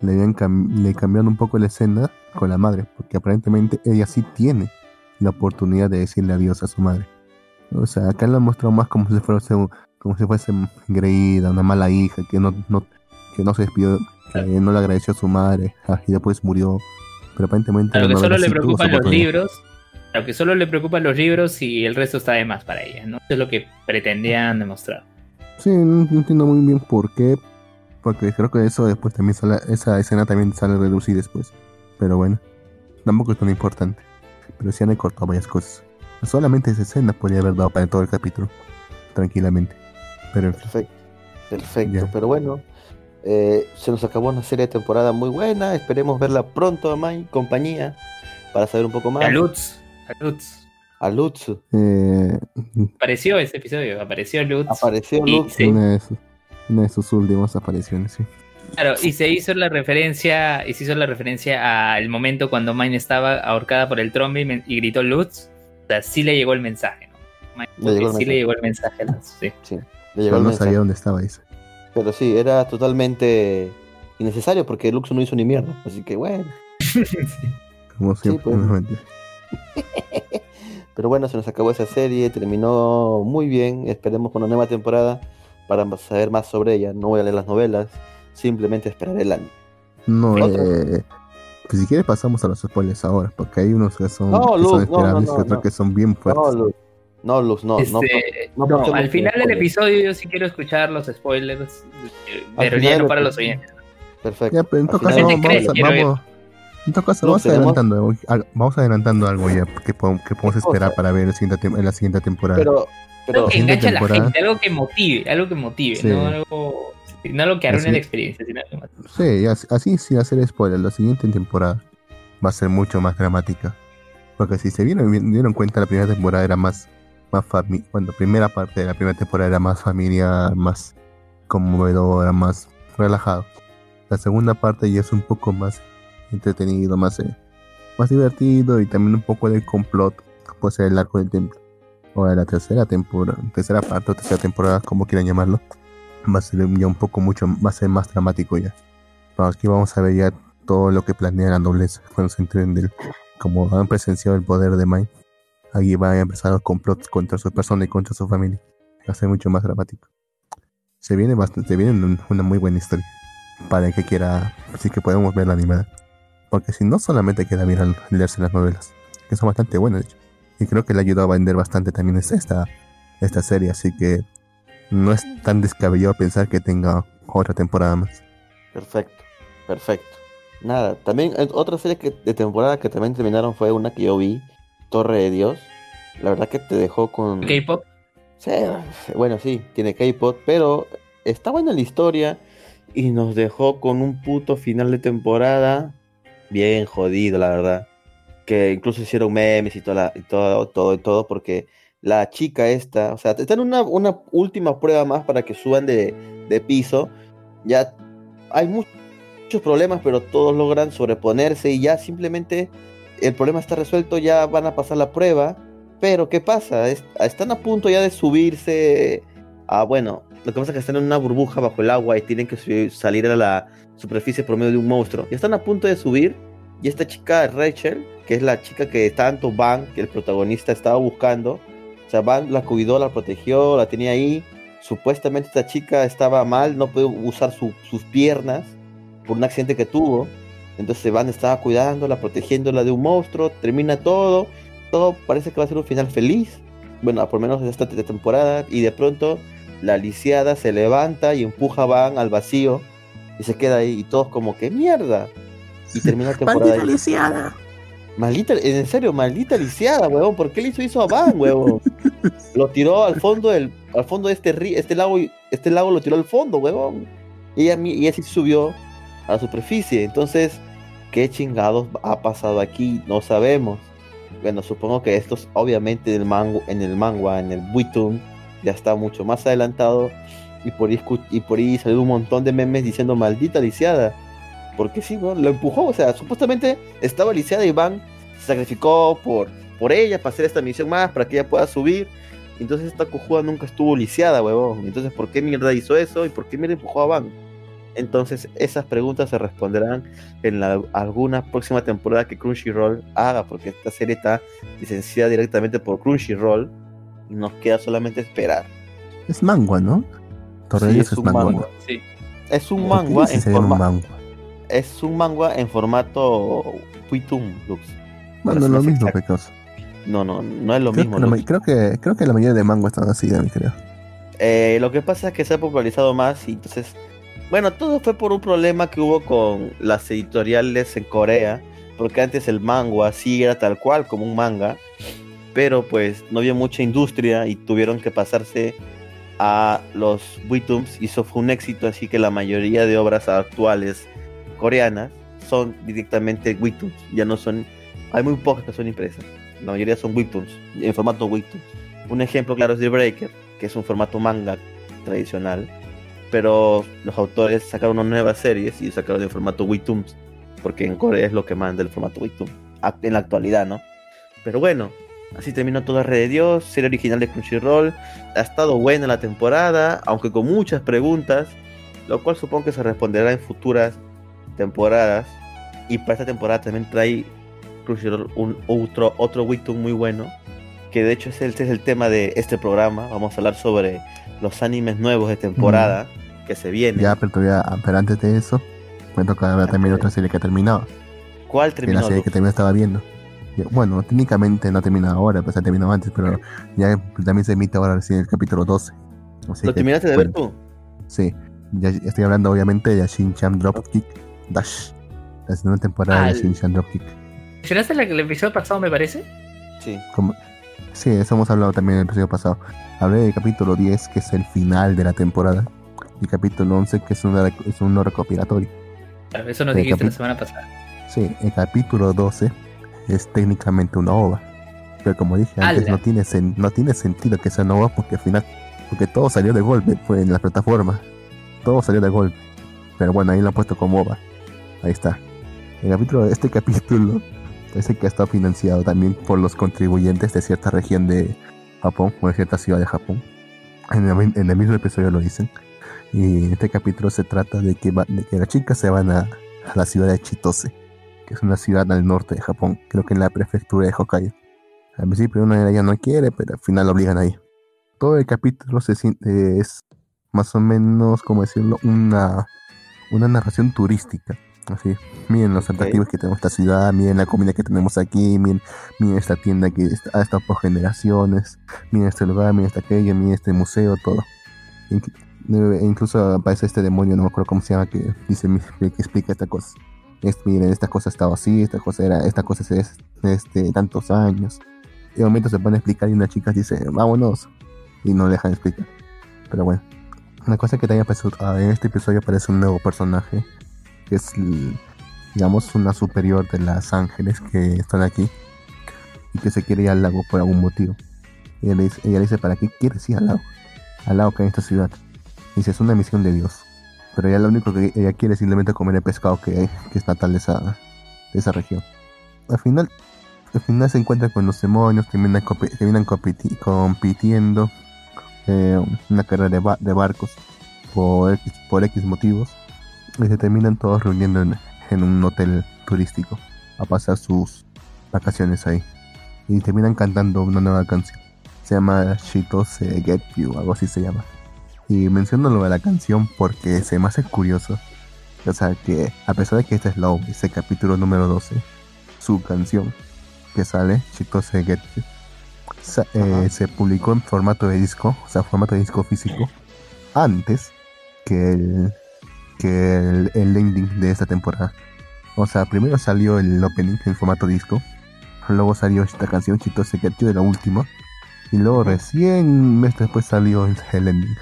le, habían cam- le cambiaron un poco la escena con la madre, porque aparentemente ella sí tiene la oportunidad de decirle adiós a su madre. O sea, acá la han mostrado más como si fuese, como si fuese engreída, una mala hija, que no, no, que no se despidió, que no le agradeció a su madre, ah, y después murió. Pero aparentemente a lo que solo le preocupan los libros. A lo que solo le preocupan los libros y el resto está de más para ella, ¿no? Eso es lo que pretendían demostrar. Sí, no, no entiendo muy bien por qué. Porque creo que eso después también sale, esa escena también sale a relucir después. Pero bueno, tampoco es tan importante. Pero sí han cortado varias cosas. Solamente esa escena podría haber dado para todo el capítulo. Tranquilamente. Pero en fin, Perfecto. Perfecto. Ya. Pero bueno, eh, se nos acabó una serie de temporada muy buena. Esperemos verla pronto a Mai, compañía, para saber un poco más. A Lutz, a Lutz. A Lutz. eh, Apareció ese episodio, apareció Lutz. Apareció Lutz. sí. una, de sus, una de sus últimas apariciones, sí. Claro, y se hizo la referencia, y se hizo la referencia al momento cuando Mine estaba ahorcada por el trombe y, y gritó Lutz. O sea, sí le llegó el mensaje, ¿no? Mine- Le llegó el sí mensaje. le llegó el mensaje sí. Sí, le llegó Pero el no mensaje. sabía dónde estaba, dice. Pero sí, era totalmente innecesario porque Lux no hizo ni mierda. Así que bueno. Como siempre. pues. no. Pero bueno, se nos acabó esa serie, terminó muy bien. Esperemos con una nueva temporada para saber más sobre ella. No voy a leer las novelas, simplemente esperaré el anime. No, eh, pues si quieres pasamos a los spoilers ahora, porque hay unos que son, No, que son Luz, no, no, esperables no, y otros no. que son bien fuertes. No, Lux, No, Luz, no, no. Este, no no, pasemos al final del episodio yo sí quiero escuchar los spoilers, pero ya no para los oyentes. Perfecto. Ya, pero en todo caso, vamos, cree, ver. vamos, en todo caso, vamos adelantando, algo- vamos adelantando algo ya que, podemos- que podemos ¿Qué esperar para ver en la siguiente, tem- en la siguiente temporada. Pero, pero, Algo que enganche a la gente, algo que motive, algo que motive, Sí. no algo, no algo que arruine la experiencia, sino algo más. Sí, así, sin hacer spoiler, la siguiente temporada va a ser mucho más dramática. Porque si se dieron, dieron cuenta, la primera temporada era más, más bueno, primera parte de la primera temporada era más familiar, más conmovedora, más relajado. La segunda parte ya es un poco más entretenido, más, eh, más divertido y también un poco de complot, puede ser el arco del templo. O de la tercera temporada, tercera parte o tercera temporada, como quieran llamarlo, va a ser ya un poco mucho, va a ser más dramático ya. Aquí vamos a ver ya todo lo que planea la nobleza cuando se enteren del, como han presenciado el poder de Mai. Aquí va a empezar los complots contra su persona y contra su familia. Va a ser mucho más dramático. Se viene bastante, se viene un- una muy buena historia. Para el que quiera, así que podemos ver la animada. Porque si no solamente queda mirar, leerse las novelas, que son bastante buenas, de hecho. Y creo que le ayudó a vender bastante también esta, esta serie, así que no es tan descabellado pensar que tenga otra temporada más. perfecto, perfecto. Nada, también eh, otra serie que, de temporada que también terminaron fue una que yo vi, Torre de Dios. La verdad que te dejó con... K-pop, Sí, bueno, sí, tiene K-pop, pero está buena la historia y nos dejó con un puto final de temporada bien jodido, la verdad. Que incluso hicieron memes y, toda la- y todo, todo, y todo, porque la chica esta, o sea, está en una, una última prueba más para que suban de, de piso. Ya hay mu- muchos problemas, pero todos logran sobreponerse y ya simplemente el problema está resuelto, ya van a pasar la prueba. Pero, ¿qué pasa? Es- están a punto ya de subirse a, bueno, lo que pasa es que están en una burbuja bajo el agua y tienen que salir a la superficie por medio de un monstruo. Y están a punto de subir y esta chica, Rachel, que es la chica que tanto Van, que el protagonista estaba buscando, o sea, Van la cuidó, la protegió, la tenía ahí. Supuestamente esta chica estaba mal, no pudo usar su- sus piernas por un accidente que tuvo. Entonces Van estaba cuidándola, protegiéndola de un monstruo, termina todo todo parece que va a ser un final feliz. Bueno, por lo menos esta te- temporada. Y de pronto la lisiada se levanta y empuja a Van al vacío. Y se queda ahí. Y todos como que mierda. Y termina la temporada. ahí. lisiada! Maldita, en serio, maldita lisiada, huevón. ¿Por qué le hizo eso a Van, huevón? Lo tiró al fondo del, al fondo de este río, este lago, este lago lo tiró al fondo, huevón. Y ella, y ella sí subió a la superficie. Entonces, ¿qué chingados ha pasado aquí? No sabemos. Bueno, supongo que esto es obviamente en el mango, en el manga, en el ya está mucho más adelantado. Y por ahí, y por ahí salió un montón de memes diciendo maldita lisiada. Porque sí, ¿no? Lo empujó, o sea, supuestamente estaba lisiada y Van se sacrificó por, por ella para hacer esta misión más, para que ella pueda subir. Entonces esta cojuda nunca estuvo lisiada, huevón. Entonces, ¿por qué mierda hizo eso? ¿Y por qué mierda empujó a Van? Entonces, esas preguntas se responderán en la, alguna próxima temporada que Crunchyroll haga, porque esta serie está licenciada directamente por Crunchyroll y nos queda solamente esperar. Es mangua, ¿no? Torre de Sí, es es un mangua. manga. sí. Es un ¿Por qué manga dices en forma, mangua? Es un manga en formato Wittoon, Lux. Bueno, ser lo más mismo, pecoso. No, no, no es lo Creo mismo. que, la, creo, que, creo que la mayoría de manguas están así, Dani, creo. Eh, lo que pasa es que se ha popularizado más y entonces, bueno, todo fue por un problema que hubo con las editoriales en Corea, porque antes el manga sí era tal cual como un manga, pero pues no había mucha industria y tuvieron que pasarse a los webtoons y eso fue un éxito, así que la mayoría de obras actuales coreanas son directamente webtoons, ya no son, hay muy pocas que son impresas, la mayoría son webtoons, en formato webtoons. Un ejemplo claro es The Breaker, que es un formato manga tradicional, pero los autores sacaron unas nuevas series y sacaron en formato webtoons, porque en Corea es lo que manda el formato webtoon, en la actualidad, ¿no? Pero bueno, así terminó toda Red de Dios, serie original de Crunchyroll, ha estado buena la temporada, aunque con muchas preguntas, lo cual supongo que se responderá en futuras temporadas, y para esta temporada también trae Crunchyroll un otro, otro webtoon muy bueno, que de hecho es el, este es el tema de este programa. Vamos a hablar sobre los animes nuevos de temporada que se vienen. Ya, pero, todavía, pero antes de eso, me toca ver también otra serie que ha terminado. ¿Cuál Que la terminó? serie que también estaba viendo. Bueno, técnicamente no termina ahora, pues ha terminado antes, pero ya también se emite ahora recién el capítulo 12. Así ¿Lo que, terminaste de ver bueno, tú? Sí, ya estoy hablando obviamente de Shin-Chan Dropkick Dash, la segunda temporada Ah, de Shin-Chan Dropkick. ¿Mencionaste el, el episodio pasado, me parece? Sí. Como- Sí, eso hemos hablado también en el episodio pasado. Hablé del capítulo 10, que es el final de la temporada, y capítulo 11, que es un, rec- es un recopilatorio. Claro, eso nos El dijiste la semana pasada. Sí, el capítulo 12 es técnicamente una ova. Pero como dije antes, no tiene, sen- no tiene sentido que sea una ova porque al final, porque todo salió de golpe fue en la plataforma. Todo salió de golpe. Pero bueno, ahí lo han puesto como ova. Ahí está. El capítulo, este capítulo es el que está financiado también por los contribuyentes de cierta región de Japón o de cierta ciudad de Japón. En el, en mismo episodio lo dicen. Y en este capítulo se trata de que, de que las chicas se van a, a la ciudad de Chitose que es una ciudad al norte de Japón, creo que en la prefectura de Hokkaido. Al principio una de ellas no quiere, pero al final la obligan ahí. Todo el capítulo se siente, es más o menos, como decirlo, una, una narración turística. Así, miren los atractivos que tenemos esta ciudad, miren la comida que tenemos aquí, miren, miren esta tienda que ha estado por generaciones, miren este lugar, miren este aquello, miren este museo, todo. Inc- incluso aparece este demonio, no me acuerdo cómo se llama, que dice que explica esta cosa es, miren, esta cosa estaba así, esta cosa era, esta cosa es este, tantos años. Y de momento se pone a explicar y una chica dice, vámonos. Y no dejan explicar. Pero bueno. Una cosa que también ah, en este episodio aparece un nuevo personaje. Que es, digamos, una superior de las ángeles que están aquí. Y que se quiere ir al lago por algún motivo. Ella dice, ella dice ¿para qué quieres ir al lago? Al lago que hay en esta ciudad. Dice, es una misión de Dios. Pero ella lo único que ella quiere es simplemente comer el pescado que, que es natal de esa, región. Al final, al final se encuentra con los demonios, terminan, terminan compiti- compitiendo eh, una carrera de, ba- de barcos por por X motivos y se terminan todos reuniendo en, en un hotel turístico a pasar sus vacaciones ahí. Y terminan cantando una nueva canción. Se llama Shitose Get You, algo así se llama. Y menciono lo de la canción porque se me hace curioso. O sea, que a pesar de que este es la OVA, ese capítulo número 12, su canción que sale, Chitose Get You, eh, se publicó en formato de disco, o sea, formato de disco físico, antes que el, que el, el ending de esta temporada. O sea, primero salió el opening en formato disco, luego salió esta canción Chitose Get You de la última, y luego recién un mes después salió el, el ending.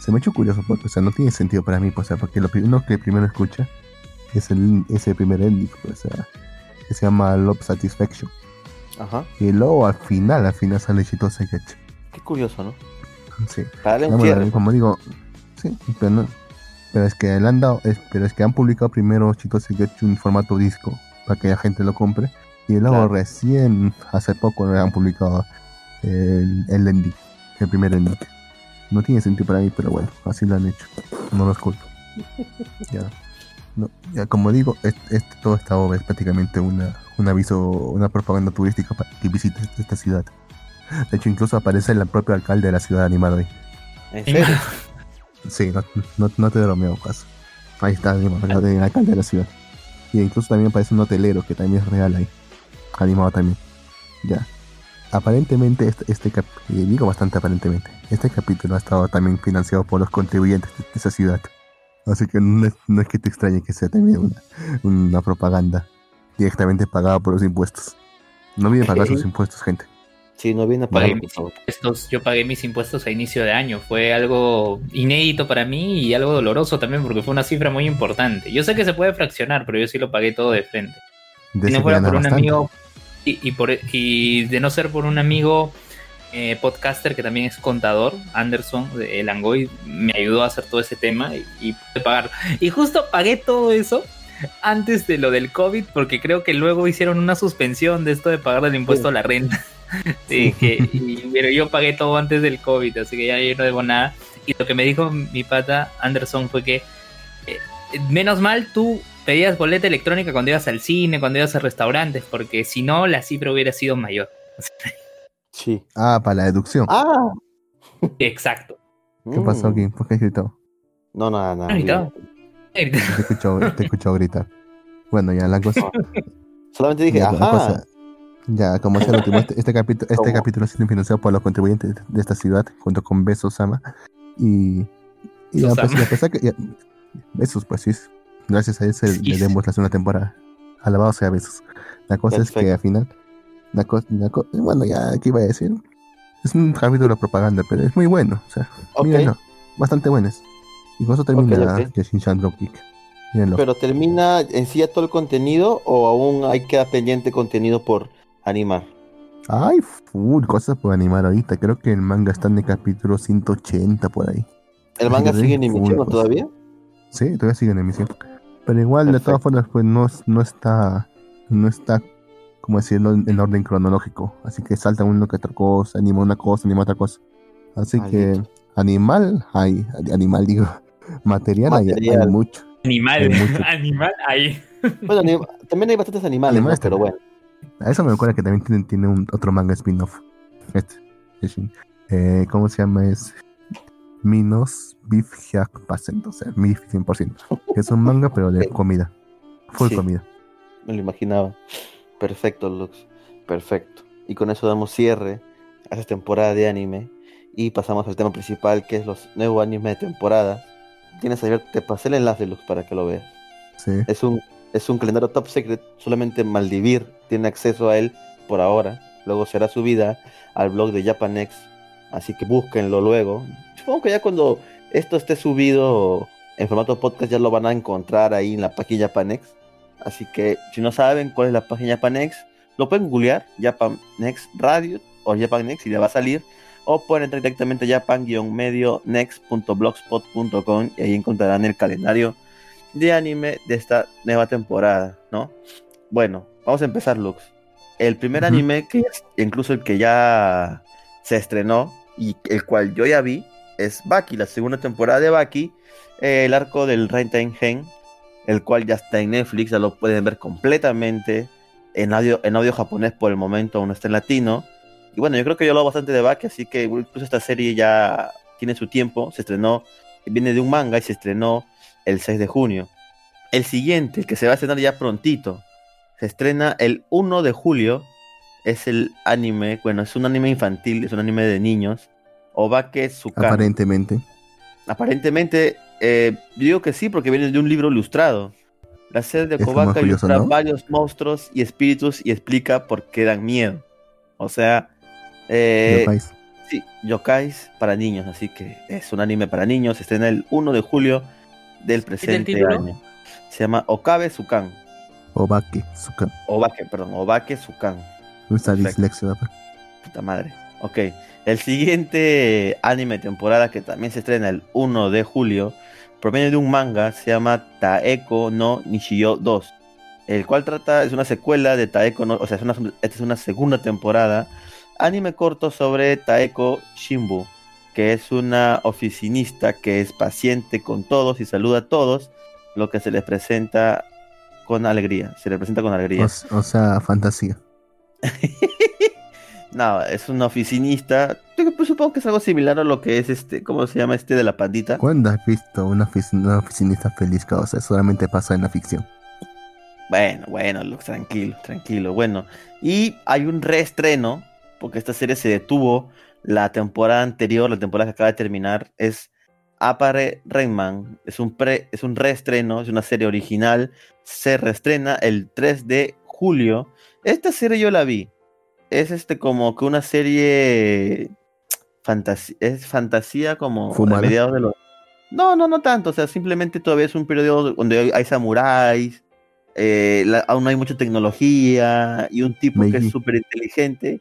Se me ha hecho curioso porque, o sea, no tiene sentido para mí, pues, o sea, porque lo primero que primero escucha es el, es el primer ending, pues, o sea, que se llama Love Satisfaction. Ajá. Y luego al final, al final sale Chitose Get You. Qué curioso, ¿no? Sí. Para darle No, bueno, como digo, sí, pero no. Pero es que le han dado, es- pero es que han publicado primero Chitose Get You en formato disco para que la gente lo compre. Y luego Claro. recién, hace poco, han publicado el, el ending, el primer ending. No tiene sentido para mí, pero bueno, así lo han hecho. No los culpo. Ya. No, ya como digo, es, es- toda esta obra es prácticamente una, un aviso, una propaganda turística para que visites esta ciudad. De hecho, incluso aparece el propio alcalde de la ciudad animado ahí. ¿En serio? Sí, no, no, no te bromeo, caso. Ahí está animado, el alcalde de la ciudad. Y incluso también aparece un hotelero que también es real ahí. Animado también. Ya. Aparentemente, este, este cap- y digo bastante aparentemente, este capítulo ha estado también financiado por los contribuyentes de esa ciudad. Así que no es, no es que te extrañe que sea también una, una propaganda directamente pagada por los impuestos. No olviden pagar sus impuestos, gente. Sí, no viene a pagar, impuestos, yo pagué mis impuestos a inicio de año. Fue algo inédito para mí y algo doloroso también porque fue una cifra muy importante. Yo sé que se puede fraccionar, pero yo sí lo pagué todo de frente. De Si no fuera por un bastante. amigo y, y por, y de no ser por un amigo eh, podcaster que también es contador, Anderson, de El Angoy, me ayudó a hacer todo ese tema y, y pude pagar. Y justo pagué todo eso antes de lo del COVID porque creo que luego hicieron una suspensión de esto de pagar el impuesto a la renta. Sí, que, y- pero yo pagué todo antes del COVID, así que ya yo no debo nada. Y lo que me dijo mi pata Anderson fue que eh, menos mal tú pedías boleta electrónica cuando ibas al cine, cuando ibas a restaurantes, porque si no la cifra hubiera sido mayor. Sí. Ah, para la deducción. Ah. Exacto. ¿Qué pasó aquí? ¿Por qué has gritado? No, nada, nada. Ahorita. Te he escuchado, te he escuchado gritar. Bueno, ya la cosa. Solamente dije, ya, la ajá. cosa- Ya, como decía el último, este, este capítulo, este ¿Cómo? capítulo ha sido financiado por los contribuyentes de esta ciudad, junto con Besos Sama. Y, y ya, pues, a pesar que. ya- besos, pues sí. Gracias a él se- le demos la segunda temporada. Alabado sea Besos. La cosa es que Perfecto. al final. La co- la bueno, ya, ¿qué iba a decir? Es un capítulo de propaganda, pero es muy bueno. O sea, Ok. mírenlo. Bastante buenos. Y con eso termina ok. Yoshin-chan Dropkick. Mírenlo. Pero termina en sí ya todo el contenido o aún hay queda pendiente contenido por animar. Ay, full cosas por animar ahorita. Creo que el manga está en el capítulo 180 por ahí. ¿El manga sigue en emisión ¿no, cosas. todavía? Sí, todavía sigue en emisión. Pero igual, de todas formas, pues no, no está, no está, como decirlo, en, en orden cronológico. Así que salta uno que otra cosa, anima una cosa, anima otra cosa. Así que Maldito. animal hay, animal digo, material, hay- Hay, mucho. Animal, Hay mucho. animal ahí. Bueno, también hay bastantes animales, ¿no? Animales pero también. bueno. A eso me recuerda que también tiene, tiene un, otro manga spin-off. Este, eh, ¿Cómo se llama? Es Minos Beef Hack Percent, o sea, beef 100%. Es un manga, pero de comida. Full Sí. comida. Me lo imaginaba. Perfecto, Lux. Perfecto. Y con eso damos cierre a esta temporada de anime. Y pasamos al tema principal, que es los nuevos animes de temporada. Tienes abierto, te pasé el enlace, Lux, para que lo veas. Sí. Es un, es un calendario top secret. Solamente Maldivir tiene acceso a él por ahora. Luego será subida al blog de Japanex. Así que búsquenlo luego. Supongo que ya cuando esto esté subido en formato podcast ya lo van a encontrar ahí en la página Japanex. Así que si no saben cuál es la página Japanex, lo pueden googlear, Japanex Radio o Japanex y le va a salir. O pueden entrar directamente a japan-medio-next.blogspot.com y ahí encontrarán el calendario de anime de esta nueva temporada, ¿no? Bueno, vamos a empezar, Lux. El primer anime, que incluso el que ya se estrenó y el cual yo ya vi, es Baki, la segunda temporada de Baki, eh, el arco del Renten Gen, el cual ya está en Netflix, ya lo pueden ver completamente en audio, en audio japonés por el momento, aún no está en latino. Y bueno, yo creo que yo hablo bastante de Baki, así que incluso esta serie ya tiene su tiempo, se estrenó, viene de un manga y se estrenó el 6 de junio. El siguiente, el que se va a estrenar ya prontito, se estrena el 1 de julio, es el anime, bueno, es un anime infantil, es un anime de niños, Obake Tsukano. Aparentemente. Aparentemente, eh, yo digo que sí, porque viene de un libro ilustrado. La serie de Kobaka ilustra ¿no? varios monstruos y espíritus y explica por qué dan miedo. O sea, eh, Yokais. sí, yokais para niños, así que es un anime para niños. Se estrena el 1 de julio del presente año. Se llama Okabe Sukan. Obake, Suka. Obake, perdón, Obake Sukan. Esta Perfecto. dislexia. Puta madre. Ok. El siguiente anime temporada que también se estrena el 1 de julio, proviene de un manga, se llama Taeko no Nishiyo 2. El cual trata, es una secuela de Taeko no, o sea, es una, esta es una segunda temporada. Anime corto sobre Taeko Shimbu, que es una oficinista que es paciente con todos y saluda a todos, lo que se les presenta con alegría. Se le presenta con alegría. O, sea, fantasía. No, es una oficinista. Yo pues, supongo que es algo similar a lo que es este, ¿cómo se llama este de la pandita? ¿Cuándo has visto una, una oficinista feliz? O sea, solamente pasa en la ficción. Bueno, bueno, Lux, tranquilo, tranquilo. Bueno, y hay un reestreno, porque esta serie se detuvo la temporada anterior, la temporada que acaba de terminar, es Apare Rayman. Es un, pre, es un reestreno, es una serie original. Se reestrena el 3 de julio. Esta serie yo la vi. Es este como que una serie fantasía, es fantasía como ¿Fumada? mediados de los... No, no, no tanto. O sea, simplemente todavía es un periodo donde hay, samuráis, eh, la- aún no hay mucha tecnología y un tipo que es súper inteligente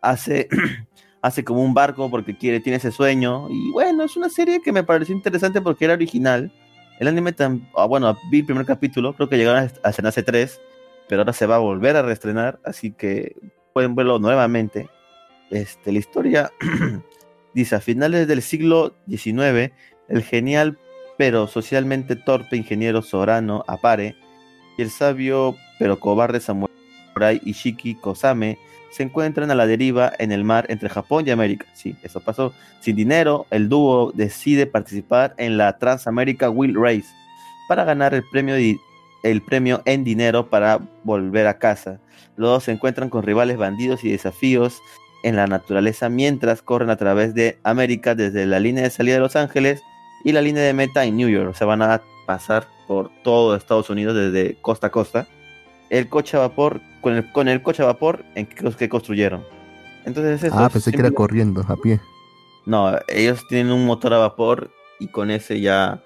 hace, hace como un barco porque quiere, tiene ese sueño. Y bueno, es una serie que me pareció interesante porque era original. El anime, tan, ah, bueno, vi el primer capítulo, creo que llegaron a estrenarse tres, pero ahora se va a volver a reestrenar, así que pueden verlo nuevamente. Este, la historia dice, a finales del siglo XIX, el genial pero socialmente torpe ingeniero Sorano Apare y el sabio pero cobarde samurai Ishiki Kosame se encuentran a la deriva en el mar entre Japón y América. Sí, eso pasó. Sin dinero, el dúo decide participar en la Transamerica Wheel Race para ganar el premio el premio en dinero para volver a casa. Los dos se encuentran con rivales bandidos y desafíos en la naturaleza mientras corren a través de América desde la línea de salida de Los Ángeles y la línea de meta en New York. O sea, van a pasar por todo Estados Unidos desde costa a costa. El coche a vapor, con el, con el coche a vapor en que, que construyeron. Entonces eso Ah, es pensé que era simple- corriendo a pie. no, ellos tienen un motor a vapor y con ese ya...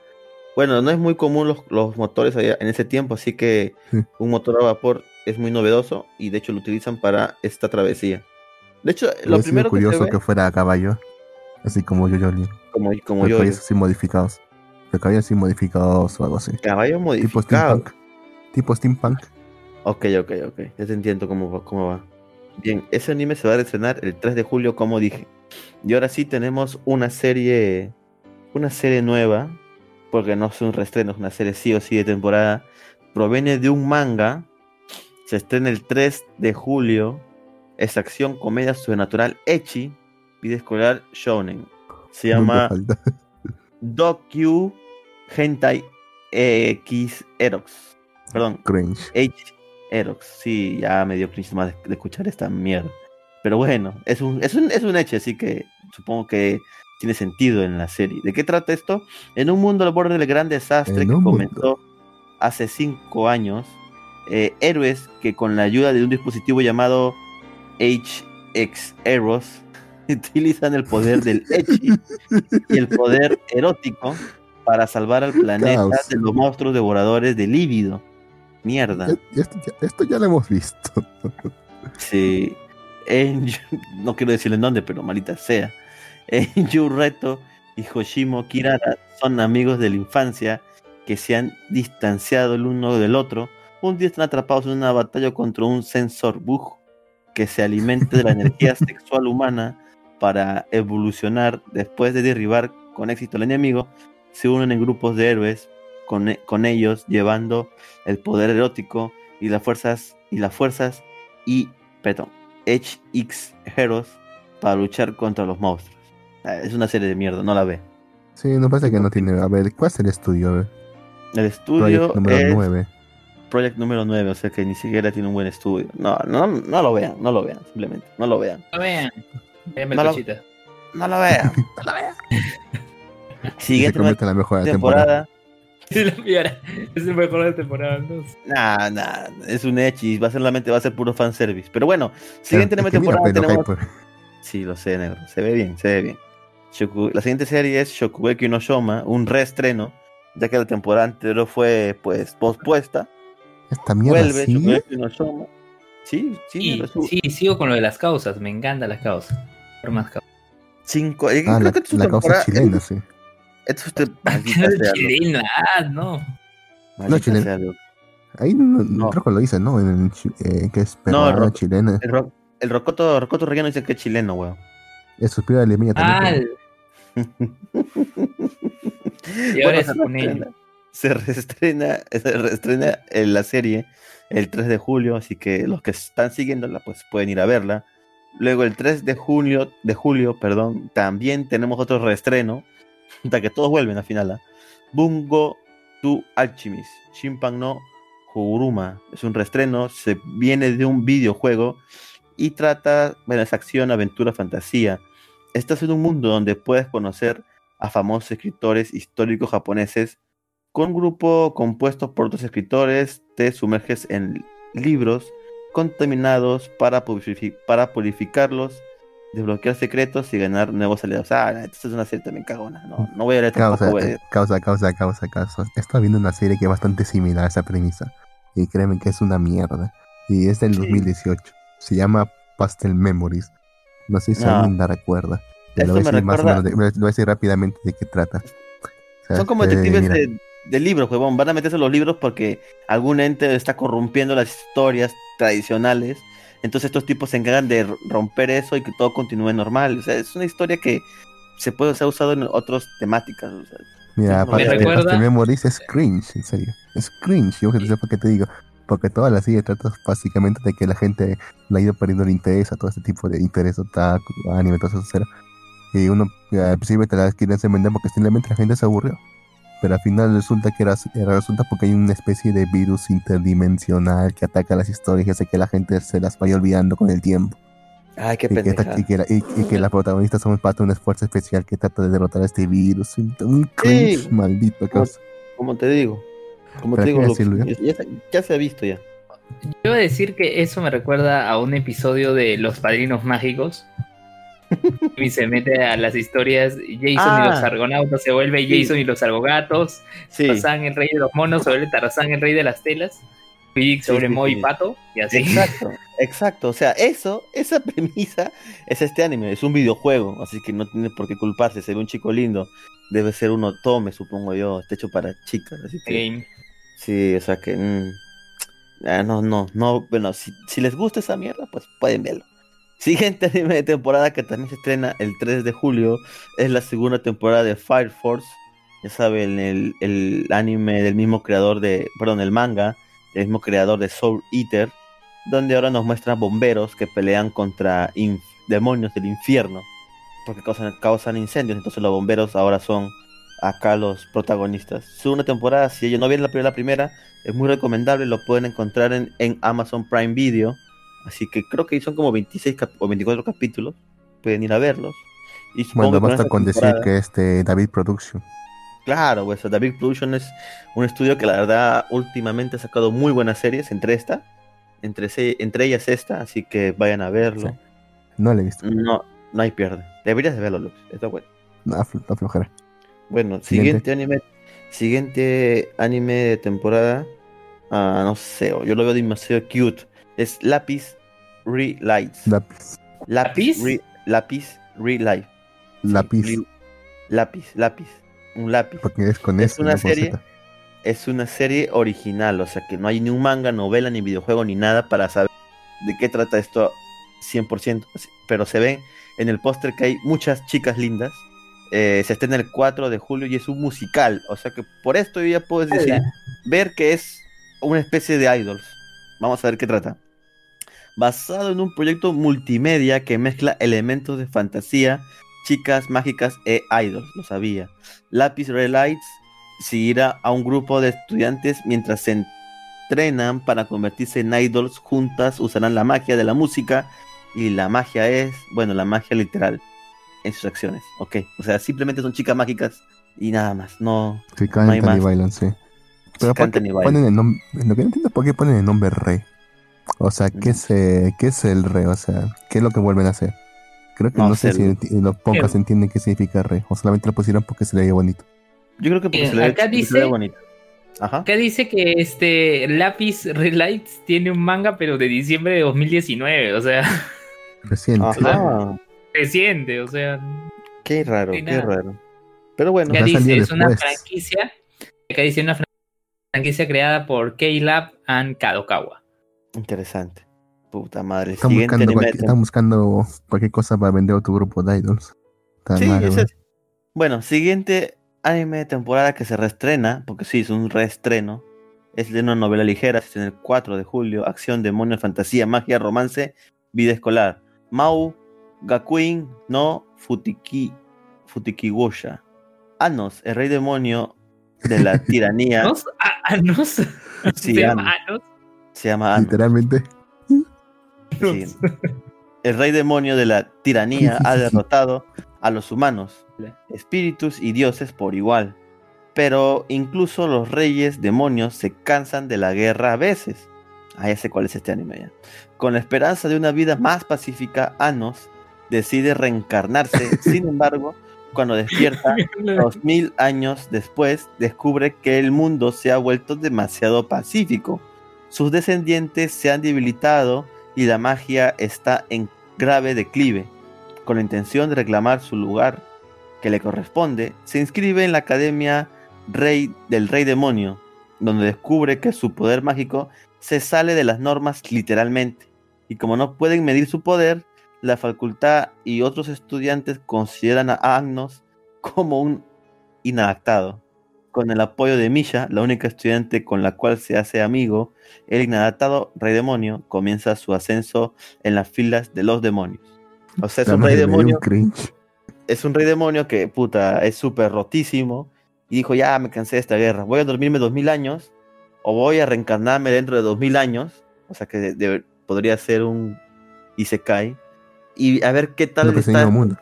Bueno, no es muy común los, los motores allá en ese tiempo, así que Sí. un motor a vapor es muy novedoso y de hecho lo utilizan para esta travesía. De hecho, lo primero que se curioso ve, que fuera a caballo. Así como yo, Jolly. como, como Pero yo, caballos así modificados. Pero caballos así modificados o algo así. caballo Tipo modificado. steampunk. Tipo steampunk. Ok, ok, ok. Ya te entiendo cómo va, cómo va. Bien, ese anime se va a estrenar el 3 de julio, como dije. Y ahora sí tenemos una serie. Una serie nueva. Porque no es un reestreno, es una serie sí o sí de temporada. Proviene de un manga. Se estrena el 3 de julio. Es acción, comedia sobrenatural, Echi. Vida escolar Shonen. Se llama. Doku Hentai X Erox. Perdón, Cringe. H. Erox, sí, ya me dio cringe más de, de escuchar esta mierda. Pero bueno, es un, es un, es un hecho, así que supongo que tiene sentido en la serie. ¿De qué trata esto? En un mundo al borde del gran desastre que mundo. comenzó hace cinco años, eh, héroes que con la ayuda de un dispositivo llamado HX Eros utilizan el poder del Echi y el poder erótico para salvar al planeta Caos. de los monstruos devoradores de líbido. Mierda. Ya- ya Esto, ya, esto ya lo hemos visto. Sí. En, no quiero decirle en dónde, pero malita sea. En Yureto y Hoshimo Kirara son amigos de la infancia que se han distanciado el uno del otro. Un día están atrapados en una batalla contra un sensor bug que se alimenta de la energía sexual humana para evolucionar. Después de derribar con éxito al enemigo, se unen en grupos de héroes con, e- con ellos llevando el poder erótico y las fuerzas y las fuerzas y perdón, HX Heroes para luchar contra los monstruos. Ah, Es una serie de mierda, no la ve. Sí, no parece que no tiene. A ver, ¿cuál es el estudio? El estudio Project número es 9. Project número 9, o sea que ni siquiera tiene un buen estudio. No, no, no lo vean, no lo vean, simplemente, no lo vean. No vean. Lo- cochita. No lo vean, no lo vean. Siguiente la mejor temporada. temporada. Sí, la piara. Es el mejor de temporada. ¿no? Nah, nah, es un Echi, va a ser solamente va a ser puro fanservice. Pero bueno, siguiente Es mira, temporada tenemos Hyper. Sí, lo sé, negro. Se ve bien, se ve bien. Shoku- La siguiente serie es Shokugeki no Shoma, un reestreno, ya que la temporada anterior fue pues pospuesta. Esta mierda Vuelve sí. Shokugeki no Shoma. Sí, sí, Sí, sigo con lo de las causas. Me encantan las causas. Por más causas. Cinco. eh, Ah, creo la, que es su la causa temporada- chilena, sí. Esto es loco, Chilena, ah, no. chilena. Ahí no, No. creo que lo dice, ¿no? En el, eh, que es No, peruana, Ro- chilena. El, ro- el Rocoto, Rocoto Relleno dice que es chileno, weón. El suspiro de Lemilla Ah, también. y ahora Bueno, es se con reestrena- él. Se reestrena, se reestrena en la serie el 3 de julio, así que los que están siguiéndola pues pueden ir a verla. Luego el 3 de julio, de julio, perdón, también tenemos otro reestreno, hasta que todos vuelven al final. ¿ah? Bungo to Alchemist, Shimpan no Huruma, es un reestreno, se viene de un videojuego y trata, bueno, es acción, aventura, fantasía. Estás en un mundo donde puedes conocer a famosos escritores históricos japoneses. Con un grupo compuesto por otros escritores, te sumerges en libros contaminados para purificarlos, desbloquear secretos y ganar nuevos aliados. Ah, esta es una serie también cagona. No, no voy a leer Causa, eh, causa, causa, causa, causa. Estaba viendo una serie que es bastante similar a esa premisa. Y créeme que es una mierda. Y es del Sí. 2018. Se llama Pastel Memories. No sé si No. alguien la recuerda. Te lo voy, Esto más o recuerda- menos de- lo voy a decir rápidamente de qué trata. O sea, Son como este, detectives de, de libros, huevón. Van a meterse en los libros porque algún ente está corrompiendo las historias tradicionales. Entonces estos tipos se encargan de romper eso y que todo continúe normal. O sea, es una historia que se puede ser usado en otras temáticas. o sea. Mira, Me Pastel, recuerda- Pastel Memories es cringe, en serio. Es cringe, yo que no sé por qué te digo. Porque toda la serie trata básicamente de que la gente le ha ido perdiendo el interés a todo este tipo de interés otaku, anime, todo eso. etcétera. Y uno eh, al principio te la quieren hacer vender porque simplemente la gente se aburrió. Pero al final resulta que era, era- resulta porque hay una especie de virus interdimensional que ataca las historias y hace que la gente se las vaya olvidando con el tiempo. Ay, qué Y que, esta- y que la, y- y que la protagonista somos parte de un esfuerzo especial que trata de derrotar a este virus. Un, un cringe Sí. maldito. Como-. Como te digo. Como ¿Para te digo, decirlo, ya, ya se ha visto ya. Yo iba a decir que eso me recuerda a un episodio de Los Padrinos Mágicos. y se mete a las historias Jason y Ah. los argonautas se vuelve Sí. Jason y los argogatos. Sí. Tarzán el rey de los monos se vuelve Tarzán el rey de las telas. Pig sobre sí, Mo y. Pato. Y así. Exacto, exacto. O sea, eso, esa premisa es este anime, es un videojuego, así que no tiene por qué culparse. Se ve un chico lindo, debe ser uno tome, supongo yo, está hecho para chicas, así que Game. sí, o sea que mm, ah, no, no, no, bueno, si, si les gusta esa mierda, pues pueden verlo. Siguiente anime de temporada que también se estrena el 3 de julio es la segunda temporada de Fire Force. Ya saben, el, el anime del mismo creador de, perdón, el manga del mismo creador de Soul Eater, donde ahora nos muestran bomberos que pelean contra demonios del infierno, porque causan, causan incendios, entonces los bomberos ahora son acá los protagonistas. Segunda temporada, si ellos no vieron la primera, la primera, es muy recomendable, lo pueden encontrar en, en Amazon Prime Video, así que creo que son como 26 cap- o 24 capítulos, pueden ir a verlos. Y Bueno, con basta con decir que este David Production. Claro, pues David Production es un estudio que la verdad últimamente ha sacado muy buenas series, entre esta, entre, se- entre ellas esta, así que vayan a verlo. Sí. No le he visto. No, no hay pierde. Deberías de verlo, Lux. Está bueno. No, aflo- aflojera. Bueno, Siguiente. siguiente, anime, siguiente anime de temporada, ah, no sé, yo lo veo demasiado cute. Es Lapis Relights. Lápiz. ¿Lápiz? Re- Lápiz Relight. Lápiz. lápiz, lápiz. Un lápiz. Porque es con Es eso, una no serie es una serie original, o sea que no hay ni un manga, novela, ni videojuego, ni nada para saber de qué trata esto 100%, así- pero se ve en el póster que hay muchas chicas lindas. Eh, se estrena el 4 de julio y es un musical, o sea que por esto yo ya puedes decir, Hola. ver que es una especie de idols. Vamos a ver qué trata. Basado en un proyecto multimedia que mezcla elementos de fantasía, chicas mágicas e idols, lo sabía. Lapis Red Lights seguirá a un grupo de estudiantes mientras se entrenan para convertirse en idols. Juntas usarán la magia de la música y la magia es, bueno, la magia literal en sus acciones. Ok, o sea, simplemente son chicas mágicas y nada más. No, Que hay cantan y bailan, sí. Pero ¿por cantan qué y bailan. ponen el nombre? Lo que no entiendo es por qué ponen el nombre Re. O sea, ¿qué es, eh, ¿qué es el Re? O sea, ¿qué es lo que vuelven a hacer? Creo que No no, sé, si los pocas ¿Qué? entienden qué significa Re. O solamente lo pusieron porque se le veía bonito. yo creo que porque Eh, se le acá se dice- le ve bonito. Ajá. Acá dice que este Lápiz Relights tiene un manga, pero de diciembre de 2019. O sea, Reciente. Ajá. reciente. O sea, Qué raro, qué nada. raro. Pero bueno, acá dice, es una franquicia. Acá dice una fran- franquicia creada por K-Lab and Kadokawa. Interesante. Puta madre. Están Siguiente buscando, cualquier, están buscando cualquier cosa para vender otro grupo de idols. Sí, mal, ese güey. es. Bueno, siguiente anime de temporada que se reestrena, porque sí, es un reestreno. Es de una novela ligera, es en el 4 de julio. Acción, demonios, fantasía, magia, romance, vida escolar. Mau Gakuin no Futiki, Futikiwosha. Anos, el rey demonio de la tiranía, ¿Anos? ¿A- ¿Anos? Sí, ¿Se llama Anos. Se llama Anos. Literalmente. Sí. El rey demonio de la tiranía ha derrotado a los humanos, espíritus y dioses por igual. Pero incluso los reyes demonios se cansan de la guerra a veces. Ah, ya sé cuál es este anime ya. Con la esperanza de una vida más pacífica, Anos decide reencarnarse. Sin embargo, cuando despierta, dos mil años después, descubre que el mundo se ha vuelto demasiado pacífico. Sus descendientes se han debilitado y la magia está en grave declive. Con la intención de reclamar su lugar que le corresponde, se inscribe en la Academia Rey del Rey Demonio, donde descubre que su poder mágico se sale de las normas literalmente. Y como no pueden medir su poder, la facultad y otros estudiantes consideran a Agnos como un inadaptado. Con el apoyo de Misha, la única estudiante con la cual se hace amigo, el inadaptado rey demonio comienza su ascenso en las filas de los demonios. O sea, es La un rey un demonio, es un rey demonio que, puta, es súper rotísimo y dijo, ya me cansé de esta guerra, voy a dormirme dos mil años o voy a reencarnarme dentro de dos mil años, o sea que de- de- podría ser un Isekai, y a ver qué tal que es el está. mismo mundo.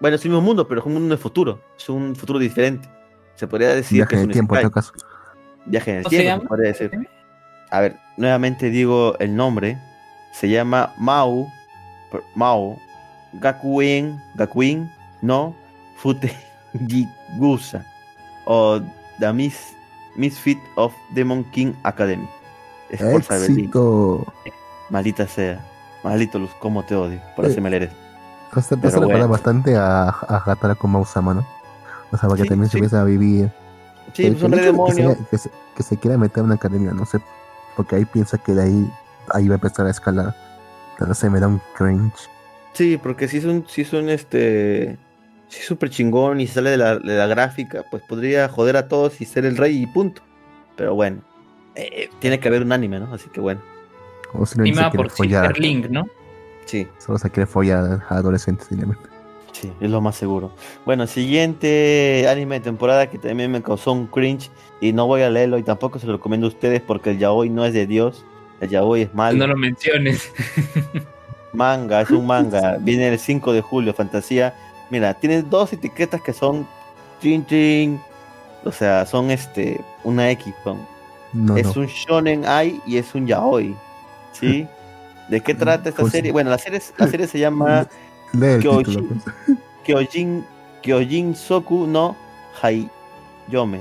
Bueno, es el mismo mundo, pero es un mundo de futuro, es un futuro diferente. Se podría decir Viaje que es en un el tiempo, en Isekai. todo caso. Viaje en el ¿Cómo se tiempo, se llama? podría decir. A ver, nuevamente digo el nombre. Se llama Mau, per- Mau, Gakuen, Gakuen, no, Fute Jigusa, o The Mis- Misfit of Demon King Academy. Es. Éxito. Maldita sea. Maldito Luz, cómo te odio por Eh, hacerme leer esto. Te Pero bueno. bastante a, a Hatara con Mausama, ¿no? O sea, para que Sí, también se sí. empiece a vivir. Sí, Que- pues que un demonio. se, que, se, que se quiera meter en una academia, no sé. Porque ahí piensa que de ahí, ahí va a empezar a escalar. Pero se me da un cringe. Sí, porque si es un, si es un este. Si es súper chingón y sale de la, de la gráfica, pues podría joder a todos y ser el rey y punto. Pero bueno, eh, tiene que haber un anime, ¿no? Así que bueno, O si no por follar. Link, ¿no? sí, Solo se quiere follar a adolescentes, simplemente. Sí, es lo más seguro. Bueno, siguiente anime de temporada que también me causó un cringe y no voy a leerlo y tampoco se lo recomiendo a ustedes porque el yaoi no es de Dios, el yaoi es malo. No lo menciones. Manga, es un manga. Viene el 5 de julio, fantasía. Mira, tiene dos etiquetas que son chin chin. O sea, son este una X. son. No, es no. un shonen ai y es un yaoi. ¿Sí? ¿De qué trata esta Pues- serie? Bueno, la serie, la serie se llama Kyojin, Kyojin Soku no Haiyome.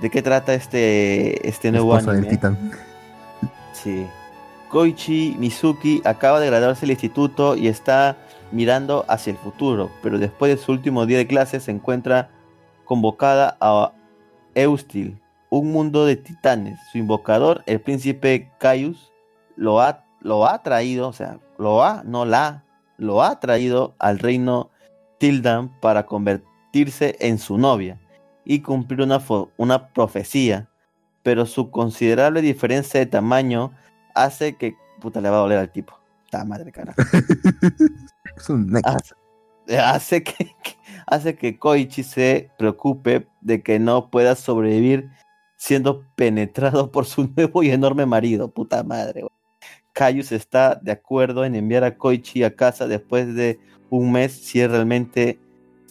¿De qué trata este, este nuevo Esposa del anime? titán. Sí. Koichi Mizuki acaba de graduarse del instituto y está mirando hacia el futuro, pero después de su último día de clase se encuentra convocada a Eustil, un mundo de titanes. Su invocador, el príncipe Caius, lo ha, lo ha traído, o sea, lo ha, no la, lo ha traído al reino Tildan para convertirse en su novia y cumplir una, una profecía pero su considerable diferencia de tamaño hace que puta le va a doler al tipo. Ta madre cara. Es un. Hace, hace que, que- hace que Koichi se preocupe de que no pueda sobrevivir siendo penetrado por su nuevo y enorme marido. Puta madre. güey. Caius está de acuerdo en enviar a Koichi a casa después de un mes si él realmente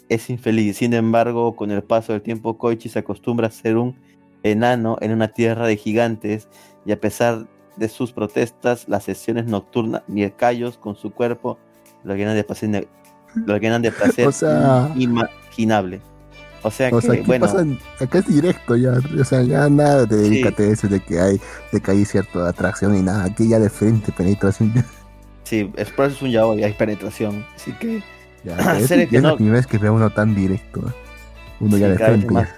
es infeliz. Sin embargo, con el paso del tiempo, Koichi se acostumbra a ser un enano en una tierra de gigantes y a pesar de sus protestas, las sesiones nocturnas y el Caius con su cuerpo lo llenan de placer, lo llenan de placer O sea- inimaginable. O sea O que, sea, aquí bueno, pasa, acá es directo ya, o sea, ya nada de Sí. dedícate a eso de que hay, de que hay cierta atracción y nada, aquí ya de frente penetración, sí, es por eso es un yaoi, hay penetración. Así que ya, es, que ya es no- la primera vez que veo uno tan directo, ¿eh? uno Sí, ya de cada vez frente, más.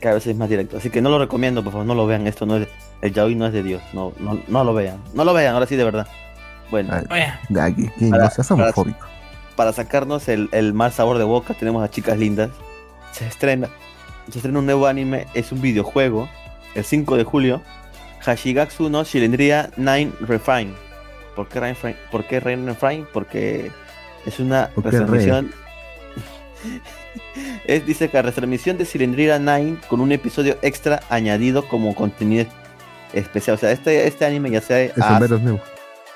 cada vez es más directo. Así que no lo recomiendo, por favor, no lo vean. Esto no es, el yaoi no es de Dios. No, no, no lo vean. No lo vean, ahora sí de verdad. Bueno, de aquí, que Para- no seas para- homofóbico. para sacarnos el, el mal sabor de boca, tenemos a Chicas Lindas. Se estrena, se estrena un nuevo anime, es un videojuego, el 5 de julio. Hashigatsu no Shilendria 9 Refine. ¿Por qué, Refine? ¿Por qué Refine? Porque es una retransmisión. es, dice que la retransmisión de Cylindrina 9 con un episodio extra añadido como contenido especial. O sea, este, este anime ya se ha,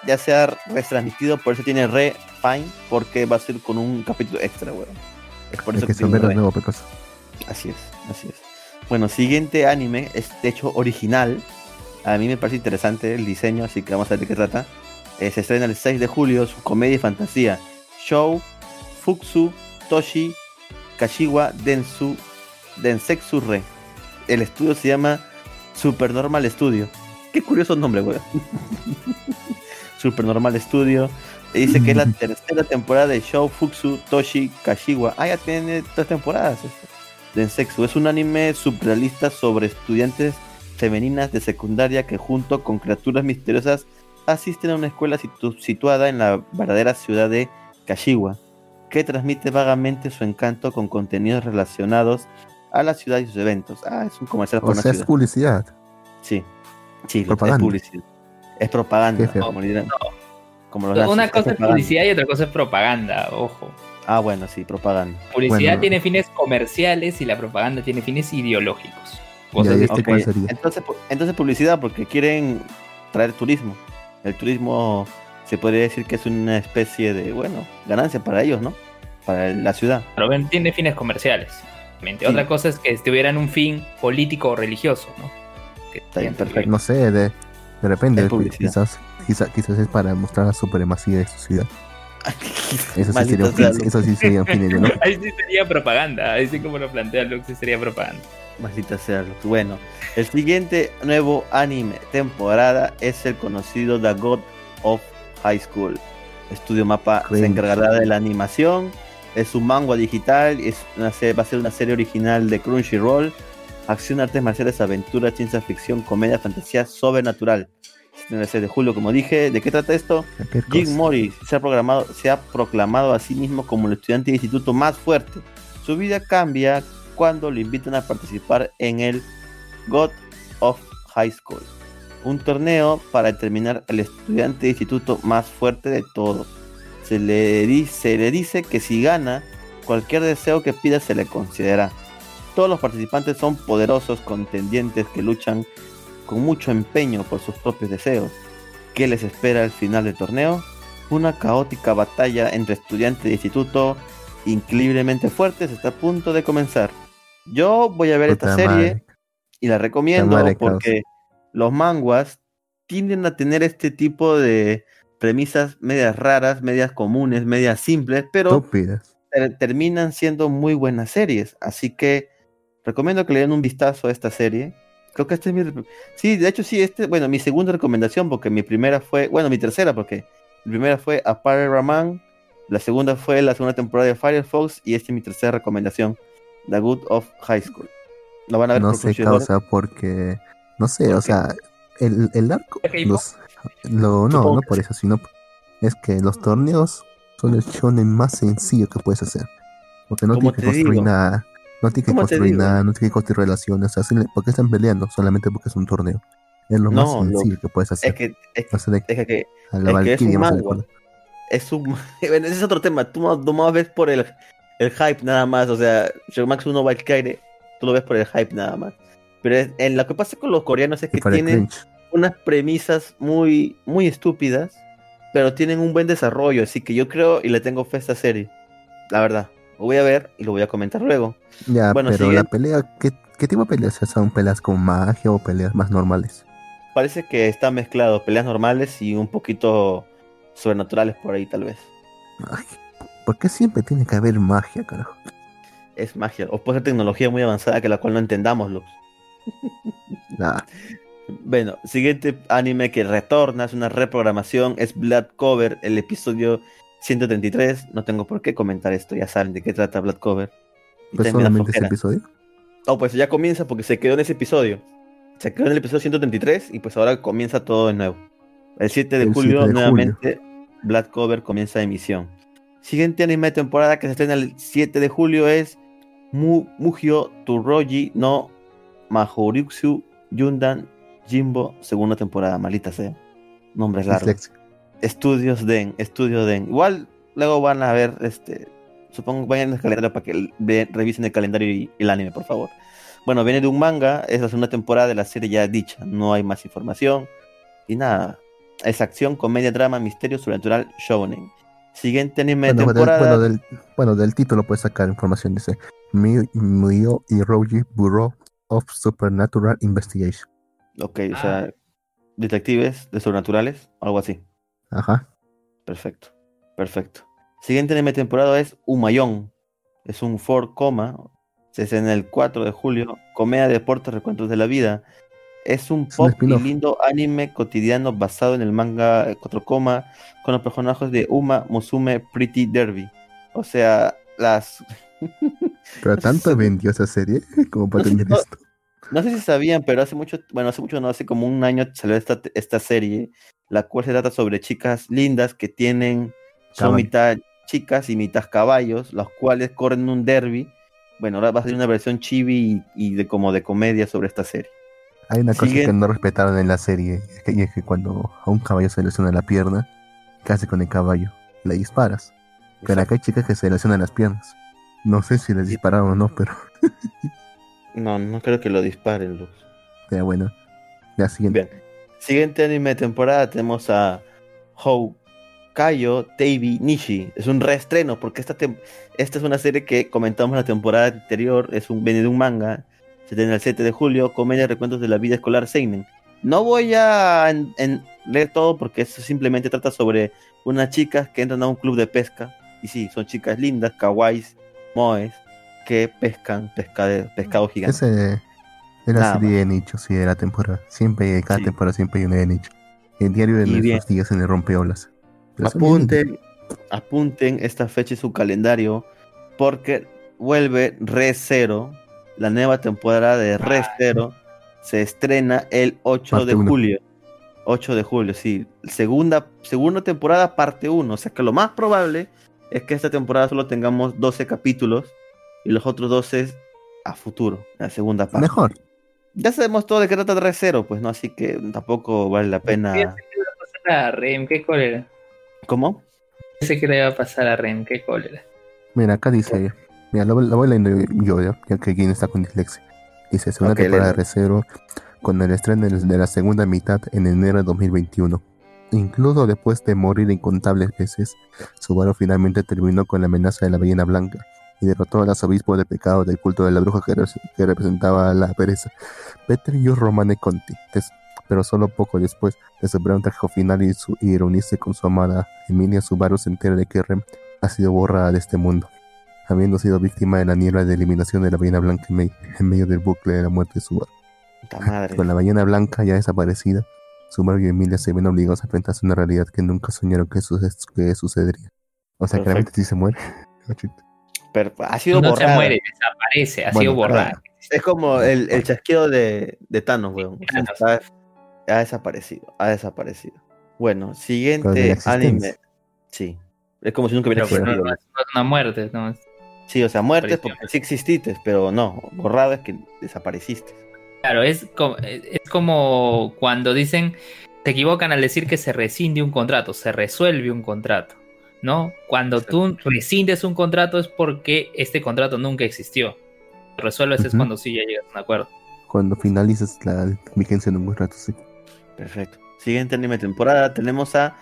ya se ha retransmitido, por eso tiene re fine, porque va a ser con un capítulo extra, weón. Es por Es eso que que son tiene veros re. nuevo, pecos. Así es, así es. Bueno, siguiente anime es de hecho original. A mí me parece interesante el diseño, así que vamos a ver de qué trata. Eh, se estrena el 6 de julio, su comedia y fantasía. Show Fuxu Toshi Kashiwa Densu Densetsu Re. El estudio se llama Supernormal Studio. Qué curioso nombre, weón. Supernormal Studio. Y Dice que es la tercera temporada de Show Fuxu Toshi Kashiwa. Ah, ya tiene tres temporadas. esto. Densetsu es un anime surrealista sobre estudiantes femeninas de secundaria que junto con criaturas misteriosas asisten a una escuela situ- situada en la verdadera ciudad de Kashiwa, que transmite vagamente su encanto con contenidos relacionados a la ciudad y sus eventos. Ah, es un comercial O por una sea, es ciudad. publicidad. Sí, sí, Propaganda. es publicidad. Es propaganda, como, le dirán- como los nazis, una cosa es publicidad y otra cosa es propaganda, ojo. Ah, bueno, sí, propaganda. Publicidad Bueno. tiene fines comerciales y la propaganda tiene fines ideológicos. Vos Ya, has ¿y visto este? Entonces, entonces publicidad porque quieren traer turismo. El turismo se podría decir que es una especie de, bueno, ganancia para ellos, ¿no? Para la ciudad. Pero ven, tiene fines comerciales. Sí. Otra cosa es que tuvieran un fin político o religioso, ¿no? Que Está bien, perfecto. No sé, de, de repente, quizás, quizás, quizás es para mostrar la supremacía de su ciudad. Eso sí, sería un eso sí sería un fin ideológico. Ahí sí sería propaganda. Ahí sí como lo plantea Lux, sí sería propaganda. Maldita sea. Lux. Bueno, el siguiente nuevo anime temporada es el conocido The God of High School. Estudio Mapa se Cringe. encargará de la animación. Es un manga digital. Es una serie- va a ser una serie original de Crunchyroll. Acción, artes marciales, aventura, ciencia ficción, comedia, fantasía sobrenatural. En el 6 de julio, como dije. ¿De qué trata esto? Jim. Morris se ha, programado, se ha proclamado a sí mismo como el estudiante de instituto más fuerte. Su vida cambia cuando lo invitan a participar en el God of High School, un torneo para determinar el estudiante de instituto más fuerte de todos. Se le, dice, se le dice que si gana, cualquier deseo que pida se le concederá. Todos los participantes son poderosos contendientes que luchan con mucho empeño por sus propios deseos. ¿Qué les espera al final del torneo? Una caótica batalla entre estudiantes de instituto increíblemente fuertes está a punto de comenzar. Yo voy a ver esta serie y la recomiendo madre, porque los manguas tienden a tener este tipo de premisas medias raras, medias comunes, medias simples, pero ter- terminan siendo muy buenas series. Así que recomiendo que le den un vistazo a esta serie. Creo que este es mi... Sí, de hecho sí, este, bueno, mi segunda recomendación, porque mi primera fue, bueno, mi tercera, porque mi primera fue A Fire Raman, la segunda fue la segunda temporada de Firefox y esta es mi tercera recomendación, The Good of High School. Lo van a ver No por sé, causa, porque. No sé, ¿Por o qué? sea, el, el arco. Los, lo, no, no por eso, sino. Es que los torneos son el shonen más sencillo que puedes hacer. Porque no tienes que construir digo. nada. No tienes que construir nada, no tienes que construir relaciones. O sea, ¿por qué están peleando? Solamente porque es un torneo. Es lo más No, lo- sencillo que puedes hacer. Es que, es, O sea, de- es que a la es que es un más manga. es un... bueno, ese es otro tema, tú más, tú más ves por el, el hype nada más, o sea, Max 1 Valkyrie, tú lo ves por el hype nada más. Pero es- en lo que pasa con los coreanos es que tienen unas premisas muy, muy estúpidas, pero tienen un buen desarrollo, así que yo creo y le tengo fe a esta serie. La verdad, lo voy a ver y lo voy a comentar luego. Ya, bueno, pero la pelea, ¿qué, ¿qué tipo de peleas? ¿Son peleas con magia o peleas más normales? Parece que está mezclado peleas normales y un poquito sobrenaturales por ahí tal vez. Ay, ¿Por qué siempre tiene que haber magia, carajo? Es magia, o puede ser tecnología muy avanzada que la cual no entendamos, Lux. Nah, Bueno, siguiente anime que retorna, es una reprogramación, es Blood Cover, el episodio 133. No tengo por qué comentar esto, ya saben de qué trata Blood Cover. Y pues solamente ese episodio. Oh, pues ya comienza porque se quedó en ese episodio. Se quedó en el episodio 133 y pues ahora comienza todo de nuevo. El 7 de El julio 7 de nuevamente Blood Cover comienza emisión. Siguiente anime de temporada que se estrena el 7 de julio es Mu Mugyo Turoji no Mahoryutsu Yundan Jimbo, segunda temporada, malita sea. Nombres largos. Estudios Den, Estudio Den. Igual luego van a ver, este, supongo vayan el calendario para que ve- revisen el calendario y el anime, por favor. Bueno, viene de un manga, es la segunda temporada de la serie ya dicha, no hay más información. Y nada, es acción, comedia, drama, misterio, sobrenatural, shounen. Siguiente anime de del, temporada. bueno, del, bueno, del título puedes sacar información. Dice Mio Mio y Roji Bureau of Supernatural Investigation. Ok, o sea, detectives de sobrenaturales, algo así. Ajá. Perfecto, perfecto. Siguiente anime temporada es Umayón. Es un 4 coma. Se estrena el 4 de julio. Comedia, deportes, recuentos de la vida. Es un Es un pop y lindo anime cotidiano basado en el manga 4 coma con los personajes de Uma Musume Pretty Derby. O sea, las... Pero tanto vendió esa serie como para No tener esto. No sé si sabían, pero hace mucho, bueno, hace mucho, no, hace como un año salió esta, esta serie, la cual se trata sobre chicas lindas que tienen, son Caballo. mitad chicas y mitad caballos, los cuales corren un derby. Bueno, ahora va a ser una versión chibi y, y de como de comedia sobre esta serie. Hay una cosa que no respetaron en la serie. es que- Y es que cuando a un caballo se lesiona la pierna, ¿qué hace con el caballo? Le disparas. Pero acá hay chicas que se lesionan las piernas. No sé si les dispararon o no, pero. No, no creo que lo disparen, Luz. Pero bueno. La siguiente. Bien. Siguiente anime de temporada tenemos a Houkayo Teibi Nishi. Es un reestreno porque esta, esta es una serie que comentamos la temporada anterior. Es un viene de un manga. Se tiene el 7 de julio. Comedia recuentos de la vida escolar Seinen. No voy a en- en leer todo porque eso simplemente trata sobre unas chicas que entran a un club de pesca. Y sí, son chicas lindas, kawaiis, moes, que pescan pescade- pescado gigante. Ese es la Nada serie de nicho, sí, de la temporada. Siempre, cada Sí. temporada siempre hay una de nicho. El diario de Y nuestros días en el rompeolas. Pero Apunten, apunten esta fecha en su calendario porque vuelve Re Zero, la nueva temporada de Re Zero se estrena el 8 Parte de uno. julio. 8 de julio, sí. Segunda, segunda temporada, parte 1. O sea que lo más probable es que esta temporada solo tengamos 12 capítulos y los otros 12 a futuro, la segunda parte. Mejor. Ya sabemos todo de qué trata Re Zero, pues no, así que tampoco vale la pena. Que le iba a pasar a Rem, qué cólera. ¿Cómo? Pensé que le iba a pasar a Rem, qué cólera. Mira, acá dice. Mira, lo, lo voy leyendo yo, ya, ya que no está con dislexia. Dice: segunda Ok, temporada de léelo. Recero con el estreno de de la segunda mitad en enero de 2021. Incluso después de morir incontables veces, Subaru finalmente terminó con la amenaza de la ballena blanca y derrotó al arzobispo de pecado del culto de la bruja que, re- que representaba a la pereza, Petrio Romane Conti. Pero solo poco después de superar un trágico final y, su- y reunirse con su amada, Emilia Subaru se entera de que Rem ha sido borrada de este mundo, habiendo sido víctima de la niebla de eliminación de la ballena blanca en, me- en medio del bucle de la muerte de Subaru. Madre. Con la ballena blanca ya desaparecida, Subaru y Emilia se ven obligados a enfrentarse a una realidad que nunca soñaron que, suce- que sucedería. O sea, Perfecto. claramente sí se muere. Pero ha sido No borrada. se muere, desaparece, ha Bueno, sido borrada. claro. Es como el, el chasquido de, de Thanos, weón. O sea, Thanos. está- ha desaparecido, ha desaparecido. Bueno, siguiente anime. Sí. Es como si nunca hubiera Pero, existido. no, no es no una muerte, no. Sí, o sea, muertes porque sí exististe, pero no. Borrado es que desapareciste. Claro, es como, es como cuando dicen, se equivocan al decir que se rescinde un contrato, se resuelve un contrato, ¿no? Cuando tú rescindes un contrato es porque este contrato nunca existió. Resuelves es cuando sí ya llegas a un acuerdo. Cuando finalizas la vigencia de un contrato, sí. Perfecto. Siguiente anime temporada tenemos a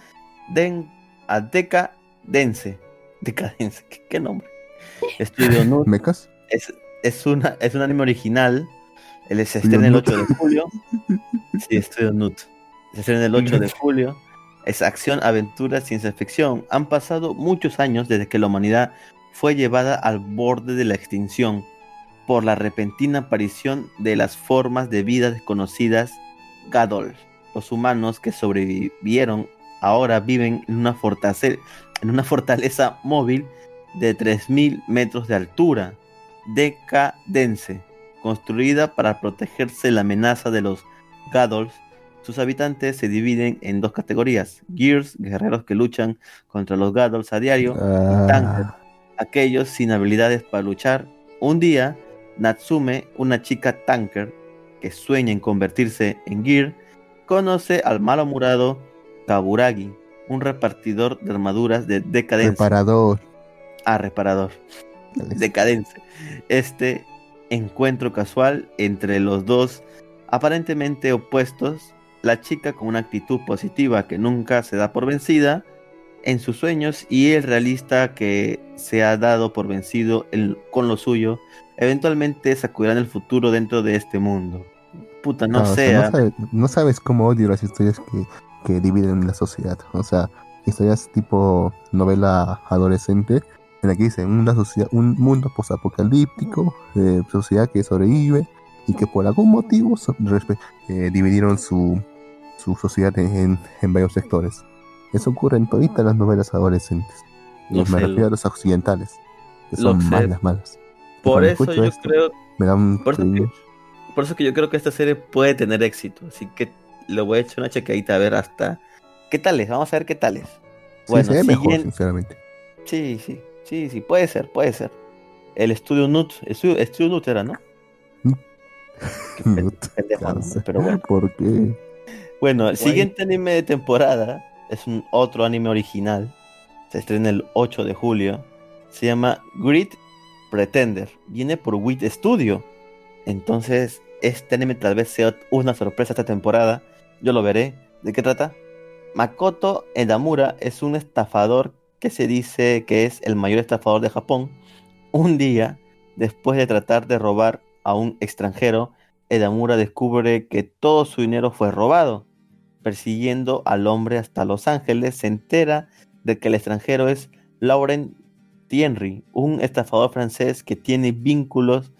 Den a Decadense. Decadense, ¿qué, qué nombre? Estudio Nut. ¿Mecas? es, es, una, es un anime original. Él se estrena el Nut. 8 de julio. Sí, Estudio Nut. Se estrena el 8 de julio. Es acción, aventura, ciencia ficción. Han pasado muchos años desde que la humanidad fue llevada al borde de la extinción por la repentina aparición de las formas de vida desconocidas Gadol. Los humanos que sobrevivieron ahora viven en una fortaleza, móvil de 3.000 metros de altura, decadense, construida para protegerse de la amenaza de los Gadols. Sus habitantes se dividen en dos categorías: Gears, guerreros que luchan contra los Gadols a diario, Tanker, Ah, aquellos sin habilidades para luchar. Un día, Natsume, una chica tanker que sueña en convertirse en Gear, conoce al malhumorado Kaburagi, un repartidor de armaduras de decadencia. reparador. Ah, reparador. Decadencia. Este encuentro casual entre los dos aparentemente opuestos, la chica con una actitud positiva que nunca se da por vencida en sus sueños y el realista que se ha dado por vencido en- con lo suyo, eventualmente sacudirán el futuro dentro de este mundo. Puta, no o sea, no, ah. sabes, no sabes cómo odio las historias que, que dividen la sociedad. O sea, historias tipo novela adolescente, en la que dicen una sociedad, un mundo posapocalíptico, eh, sociedad que sobrevive y que por algún motivo eh, dividieron su, su sociedad en, en- en varios sectores. Eso ocurre en todas las novelas adolescentes. Y Lo me sé, refiero lo- a los occidentales, que Lo son sé. malas, malas. Por eso yo esto, creo Me da un Por eso, que, por eso que yo creo que esta serie puede tener éxito. Así que le voy a echar una chequeadita a ver hasta. ¿Qué tal es? Vamos a ver qué tal es. Sí, Bueno, se ve mejor, sinceramente. Sí, sí, sí, sí, puede ser, puede ser. El estudio Nut, estudio, estudio Nut era, ¿no? No pendejo No pero bueno. ¿Por qué? Bueno, el siguiente anime de temporada es un otro anime original. se estrena el 8 de julio. Se llama Grid Pretender. Viene por WIT Studio. Entonces, este anime tal vez sea una sorpresa esta temporada. Yo lo veré. ¿De qué trata? Makoto Edamura es un estafador que se dice que es el mayor estafador de Japón. Un día, después de tratar de robar a un extranjero, Edamura descubre que todo su dinero fue robado. Persiguiendo al hombre hasta Los Ángeles, se entera de que el extranjero es Laurent Thierry, un estafador francés que tiene vínculos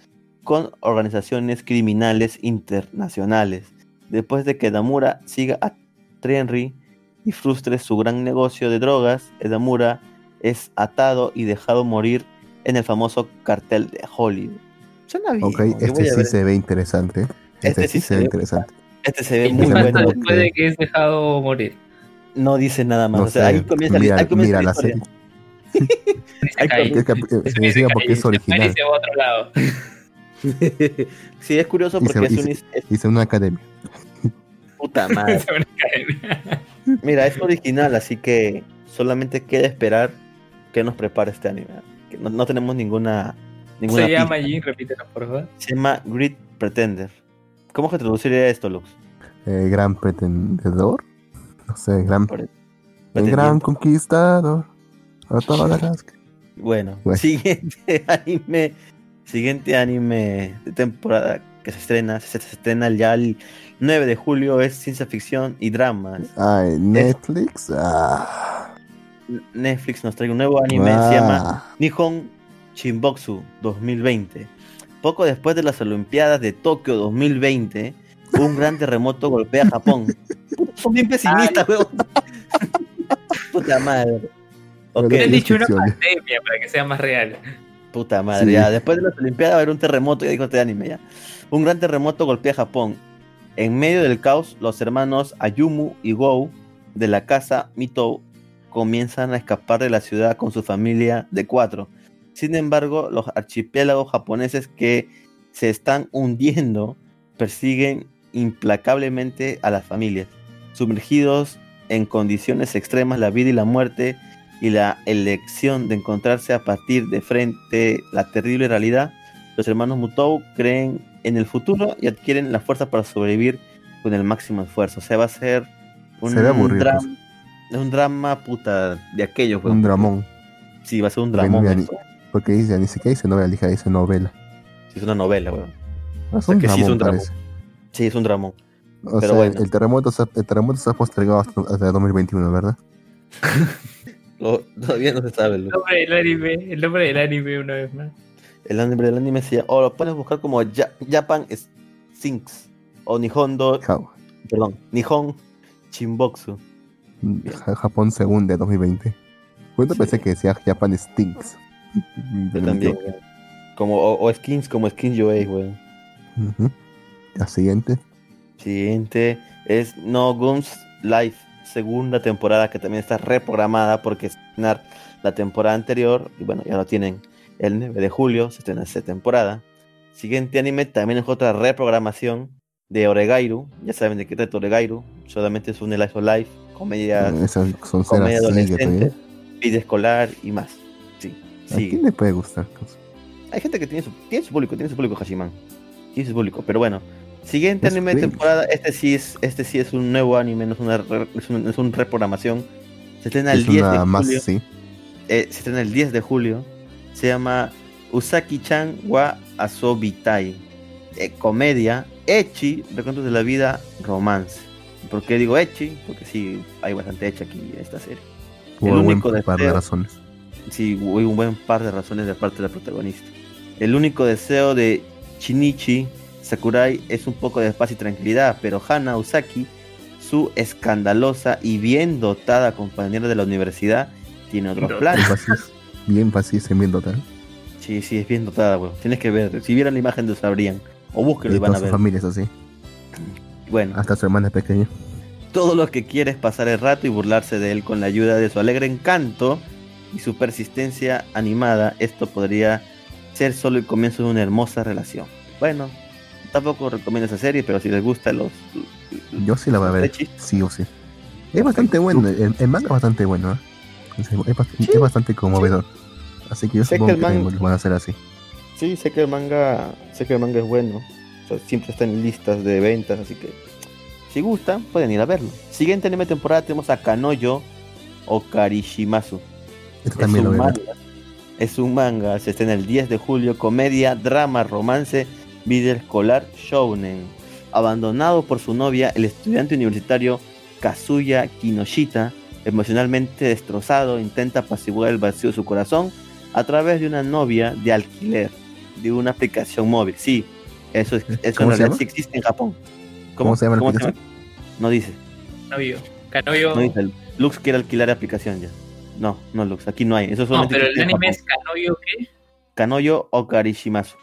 con organizaciones criminales internacionales. Después de que Edamura siga a Thierry y frustre su gran negocio de drogas, Edamura es atado y dejado morir en el famoso cartel de Hollywood. Suena bien. Ok, este sí se ve interesante. Este, Este sí sí se se ve interesante. Este se ve ¿Y muy bueno después de que es dejado morir? No dice nada más. No o sea, sé, ahí comienza, mira, ahí comienza mira la la serie. Ahí eh, significa porque es Se original. se va a otro lado. sí, es curioso se- porque es se- un Hice una academia. puta madre. Se. Mira, es original, así que solamente queda esperar que nos prepare este anime. No, no tenemos ninguna ninguna Se llama. Jin, repítelo, por favor. Se llama Grid Pretender. ¿Cómo se traduciría esto, Lux? Eh, gran pretendedor. No sé, gran, el gran conquistador. Bueno, Bueno. siguiente anime, siguiente anime de temporada que se estrena, se, se estrena ya el 9 de julio, es ciencia ficción y dramas. Ay, Netflix. Ah, Netflix nos trae un nuevo anime, se llama ah. Nihon Shinboksu 2020. Poco después de las Olimpiadas de Tokio 2020, un gran terremoto golpea a Japón. Son bien pesimistas, weón. Puta madre. Ok, Pero Te han dicho una pandemia para que sea más real. puta madre. Sí. Ya, después de las Olimpiadas va a haber un terremoto, ya dijo este anime ya. Un gran terremoto golpea a Japón. En medio del caos, los hermanos Ayumu y Gou de la casa Mito comienzan a escapar de la ciudad con su familia de cuatro. Sin embargo, los archipiélagos japoneses que se están hundiendo persiguen implacablemente a las familias. Sumergidos en condiciones extremas, la vida y la muerte y la elección de encontrarse a partir de frente la terrible realidad, los hermanos Mutou creen en el futuro y adquieren la fuerza para sobrevivir con el máximo esfuerzo. O sea, va a ser un, drama, un drama puta de aquellos, weón. Un dramón. Sí, va a ser un dramón. Porque dice, ni siquiera dice novela, dije, dice novela. Sí, es una novela, weón. Ah, es sea un que sí es dramón, un dramón. parece. Sí, es un dramón. O Pero sea, bueno. el terremoto se, el terremoto se ha postergado hasta, hasta 2021, ¿verdad? Lo- todavía no se sabe. El nombre del anime, el nombre del anime una vez más. El anime del anime se llama, o lo puedes buscar como Ja- Japan Sinks o Nihondo, Ja- perdón, Nihon. Ja- Japón según de 2020. Bueno, Sí. pensé que decía Japan Stinks. Yo también. Como, o, o skins como skins Yoei, weón. Ujú. La siguiente. Siguiente es No Guns Life, segunda temporada que también está reprogramada porque estrenar la temporada anterior. Y bueno, ya lo tienen el 9 de julio, se estrena esa temporada. Siguiente anime también es otra reprogramación de Oregairu. Ya saben de qué trata Oregairu. Solamente es un Life of Life, comedia, Esas son comedia adolescente, vida escolar y más. Sí, ¿A quién le puede gustar? Hay gente que tiene su, tiene su público, tiene su público Hashiman. Tiene su público, pero bueno. Siguiente anime de temporada, este sí es, este sí es un nuevo anime, no es una, re- es un, es un reprogramación. Se estrena el Es 10 de una más, julio. sí. eh, se estrena el 10 de julio. Se llama Usaki-chan wa Asobitai. Eh, comedia, Echi, recuentos de la vida, romance. ¿Por qué digo Echi? Porque sí, hay bastante Echi aquí en esta serie. Por el buen único par de deseo- razones. Sí, hay un buen par de razones de parte del protagonista. El único deseo de Shinichi Sakurai es un poco de paz y tranquilidad, pero Hana Usaki, su escandalosa y bien dotada compañera de la universidad, tiene otros No. planes. Bien fácil. Bien bien dotar. Sí, sí, es bien dotada, weón. Tienes que ver. Si vieran la imagen lo sabrían. O búsquenlo y van a su ver. familia es así. Bueno, Hasta su hermana pequeña. todo lo que quiere es pasar el rato y burlarse de él con la ayuda de su alegre encanto y su persistencia animada. Esto podría ser solo el comienzo de una hermosa relación. Bueno, tampoco recomiendo esa serie, pero si les gusta los... Yo sí la voy a ver. Sí o sí. Es bastante bueno. El, el manga es bastante bueno. ¿eh? Es, bastante, es bastante conmovedor. Así que yo Sé supongo que que, el man- también lo van a hacer así. Sí, sé que el manga, sé que el manga es bueno. O sea, siempre está en listas de ventas, así que si gustan, pueden ir a verlo. Siguiente anime temporada tenemos a Kanoyo o Karishimasu. Esto Es también lo un, manga, es un manga, se estrena el 10 de julio, comedia, drama, romance, video escolar, shounen. Abandonado por su novia, el estudiante universitario Kazuya Kinoshita, emocionalmente destrozado, intenta apaciguar el vacío de su corazón a través de una novia de alquiler, de una aplicación móvil. Sí, eso, es, eso en ¿Cómo se realidad llama? sí existe en Japón. ¿Cómo se llama la aplicación? No dice. Canoyo. No dice. Lux quiere alquilar aplicación ya. No, no Lux, aquí no hay. Eso No, pero el anime es Canoyo, ¿qué? Kanoyo o Karishimasu.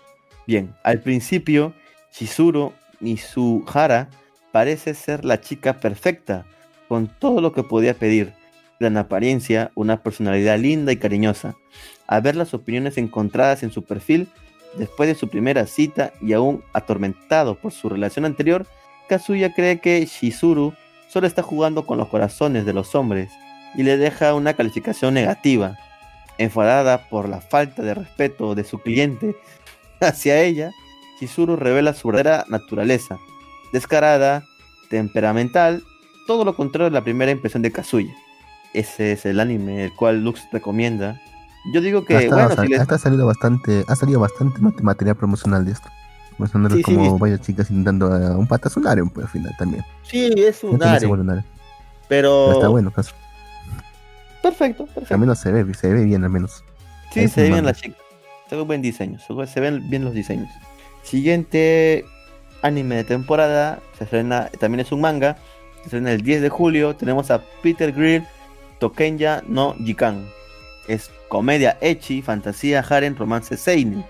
Bien, al principio, Shizuru Mizuhara parece ser la chica perfecta, con todo lo que podía pedir. Gran apariencia, una personalidad linda y cariñosa. A ver las opiniones encontradas en su perfil, después de su primera cita y aún atormentado por su relación anterior, Kazuya cree que Shizuru solo está jugando con los corazones de los hombres y le deja una calificación negativa. Enfadada por la falta de respeto de su cliente hacia ella, Chizuru revela su verdadera naturaleza, descarada, temperamental, todo lo contrario de la primera impresión de Kazuya. Ese es el anime el cual Lux recomienda. Yo digo que, hasta, bueno, hasta- si les- hasta ha salido bastante, ha salido bastante mat- material promocional de esto. Promocional Sí, sí, como visto. varias chicas intentando a un pata un harem, pues al final también. sí, es No un harem. pero Pero está bueno, caso. Perfecto, perfecto. Al menos se ve, se ve bien al menos. Sí, se ve bien la chica. Se ve buen diseño. Se ve- se ven bien los diseños. Siguiente anime de temporada. Se estrena, también es un manga. Se estrena el 10 de julio. Tenemos a Peter Grill, Tokenya no Jikan. Es comedia echi, fantasía, harem, romance seinen.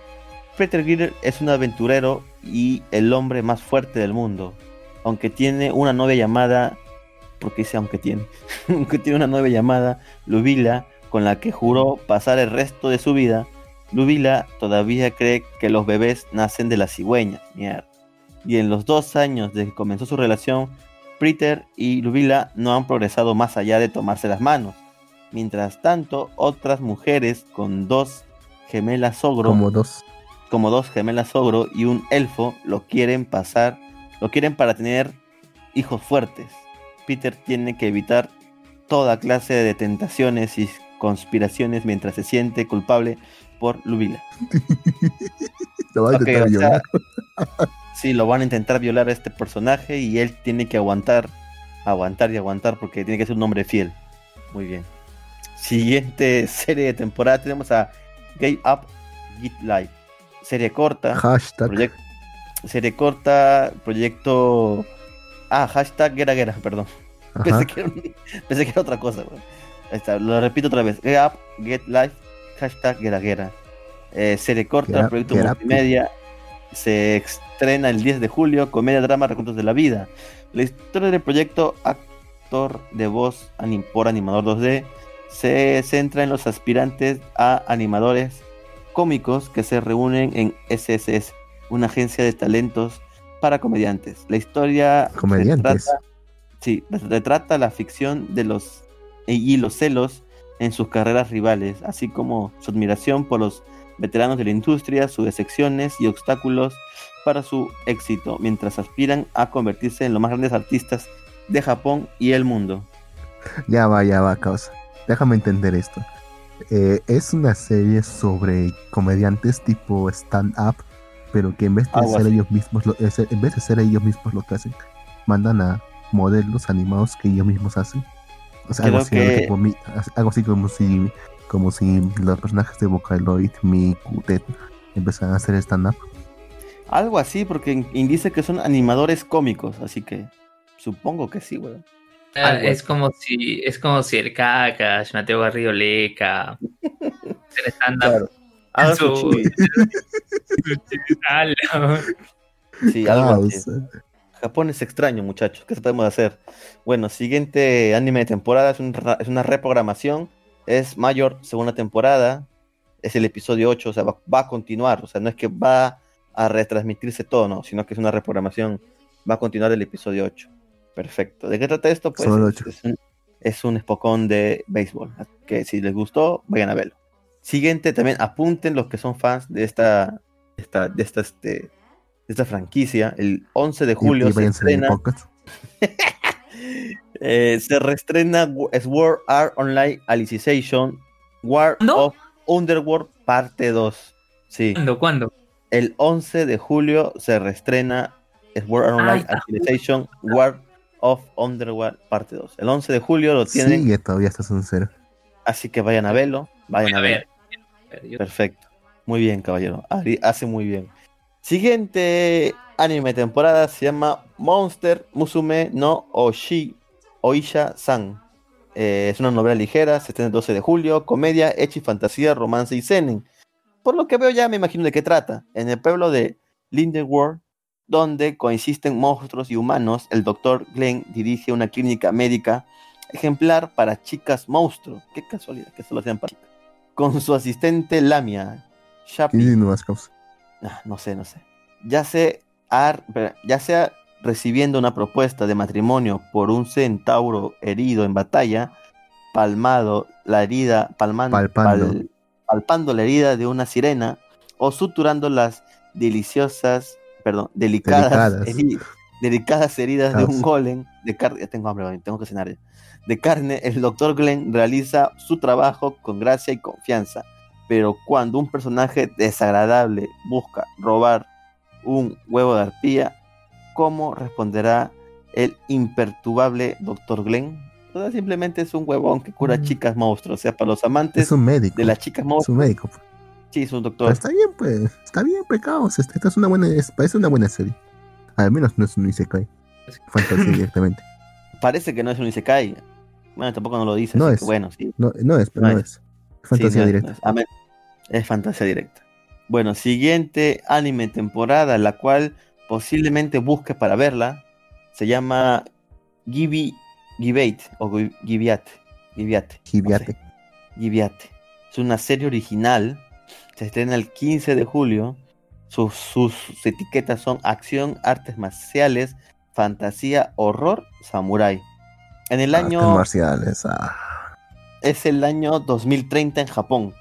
Peter Grill es un aventurero y el hombre más fuerte del mundo. Aunque tiene una novia llamada. Porque dice aunque tiene. aunque tiene una novia llamada Lubila con la que juró pasar el resto de su vida, Lubila todavía cree que los bebés nacen de las cigüeñas. Mierda. Y en los dos años desde que comenzó su relación, Peter y Lubila no han progresado más allá de tomarse las manos. Mientras tanto, otras mujeres con dos gemelas ogro, Como dos. como dos gemelas ogro y un elfo lo quieren pasar, lo quieren para tener hijos fuertes. Peter tiene que evitar toda clase de tentaciones y conspiraciones mientras se siente culpable por Lubila. Lo va a intentar sea, violar. Sí, lo van a intentar violar a este personaje y él tiene que aguantar, aguantar y aguantar porque tiene que ser un hombre fiel. Muy bien. Siguiente serie de temporada tenemos a Gay Up Git Live. Serie corta. Hashtag. Serie corta, proyecto. Ah, hashtag Guerra, perdón. Pensé que, era un- pensé que era otra cosa, güey. Ahí está, lo repito otra vez. Get up, get life, hashtag Guerra. Eh, serie corta, Get proyecto get up. multimedia. Se estrena el 10 de julio, comedia, drama, recuentos de la vida. La historia del proyecto actor de voz anim- por animador 2D se centra en los aspirantes a animadores cómicos que se reúnen en SSS, una agencia de talentos para comediantes. La historia Comediantes. retrata- sí, retrata la ficción de los y los celos en sus carreras rivales, así como su admiración por los veteranos de la industria, sus decepciones y obstáculos para su éxito, mientras aspiran a convertirse en los más grandes artistas de Japón y el mundo. Ya va, ya va, causa. Déjame entender esto. Eh, es una serie sobre comediantes tipo stand-up, pero que en vez de Algo ser así. ellos mismos, lo- en vez de ser ellos mismos lo que hacen, mandan a modelos animados que ellos mismos hacen. O sea, algo así, que- mi- algo así como si, como si los personajes de Vocaloid, Miku, Ted, empezaran a hacer stand-up. Algo así, porque in- indice que son animadores cómicos, así que supongo que sí, weón. Ah, es como si es como si el Kakash, Mateo Garrido Leca, el stand-up Haga Su- su. Sí, algo así. Japón es extraño, muchachos. ¿Qué podemos hacer? Bueno, siguiente anime de temporada es, un es una reprogramación. Es Mayor, segunda temporada. Es el episodio 8, o sea, va, va a continuar. O sea, no es que va a retransmitirse todo, no, sino que es una reprogramación. Va a continuar el episodio 8. Perfecto. ¿De qué trata esto? Pues Solo es, ocho. es un, Es un espocón de béisbol. Que si les gustó, vayan a verlo. Siguiente, también apunten los que son fans de esta, esta, de esta, este, de esta franquicia. El 11 de julio Y- y se estrena, eh, se reestrena Sword Art Online Alicization War ¿No? of Underworld parte 2. Sí. ¿Cuándo? ¿Cuándo? El 11 de julio se reestrena Sword Art Ah, Online. Alicization War of Underworld parte 2. El 11 de julio lo tienen, Sigue todavía hasta sincero. así que vayan a verlo. Vayan a A ver. Perfecto. Muy bien, caballero. Hace muy bien. Siguiente anime temporada se llama Monster Musume no Oshi Oisha-san. Eh, es una novela ligera, se estrena el 12 de julio, comedia, echi, fantasía, romance y seinen. Por lo que veo ya me imagino de qué trata. En el pueblo de Lindenworld, donde coexisten monstruos y humanos, el doctor Glenn dirige una clínica médica ejemplar para chicas monstruo. Qué casualidad que solo sean para. Con su asistente Lamia, Shapi, causas. Ah, no sé, no sé. Ya sea, ya recibiendo una propuesta de matrimonio por un centauro herido en batalla, palmado la herida, palman- Palpando. pal- palpando la herida de una sirena, o suturando las deliciosas, perdón, delicadas, Delicadas. heri- delicadas heridas de un Causa. golem de carne. Ya tengo hambre, tengo que cenar. De carne, el doctor Glenn realiza su trabajo con gracia y confianza pero cuando un personaje desagradable busca robar un huevo de arpía, ¿cómo responderá el imperturbable Dr. Glenn? Simplemente es un huevón que cura Mm. chicas monstruos. O sea, para los amantes Es un médico. de las chicas Es monstruos, un médico. pues. sí, es un Pero doctor. está bien, pues. Está bien, pecados. Esta es una buena. es- parece una buena serie. Al menos no es un Isekai. Fantasía directamente. Parece que no es un Isekai. Bueno, tampoco no lo dice. No es. que bueno, sí. No, no es, pero No no es. es. Fantasía Sí, no es, directa. no es. Amén. Es fantasía directa. Bueno, siguiente anime temporada, la cual posiblemente busque para verla, se llama Gibi Gibate o Gi- Gibiate. Gibiate. no Gibiate. sé. Gibiate. Es una serie original. Se estrena el 15 de julio. Sus, sus etiquetas son acción, artes marciales, fantasía, horror, samurái. En el Artes año marciales. Ah. es el año 2030 en Japón.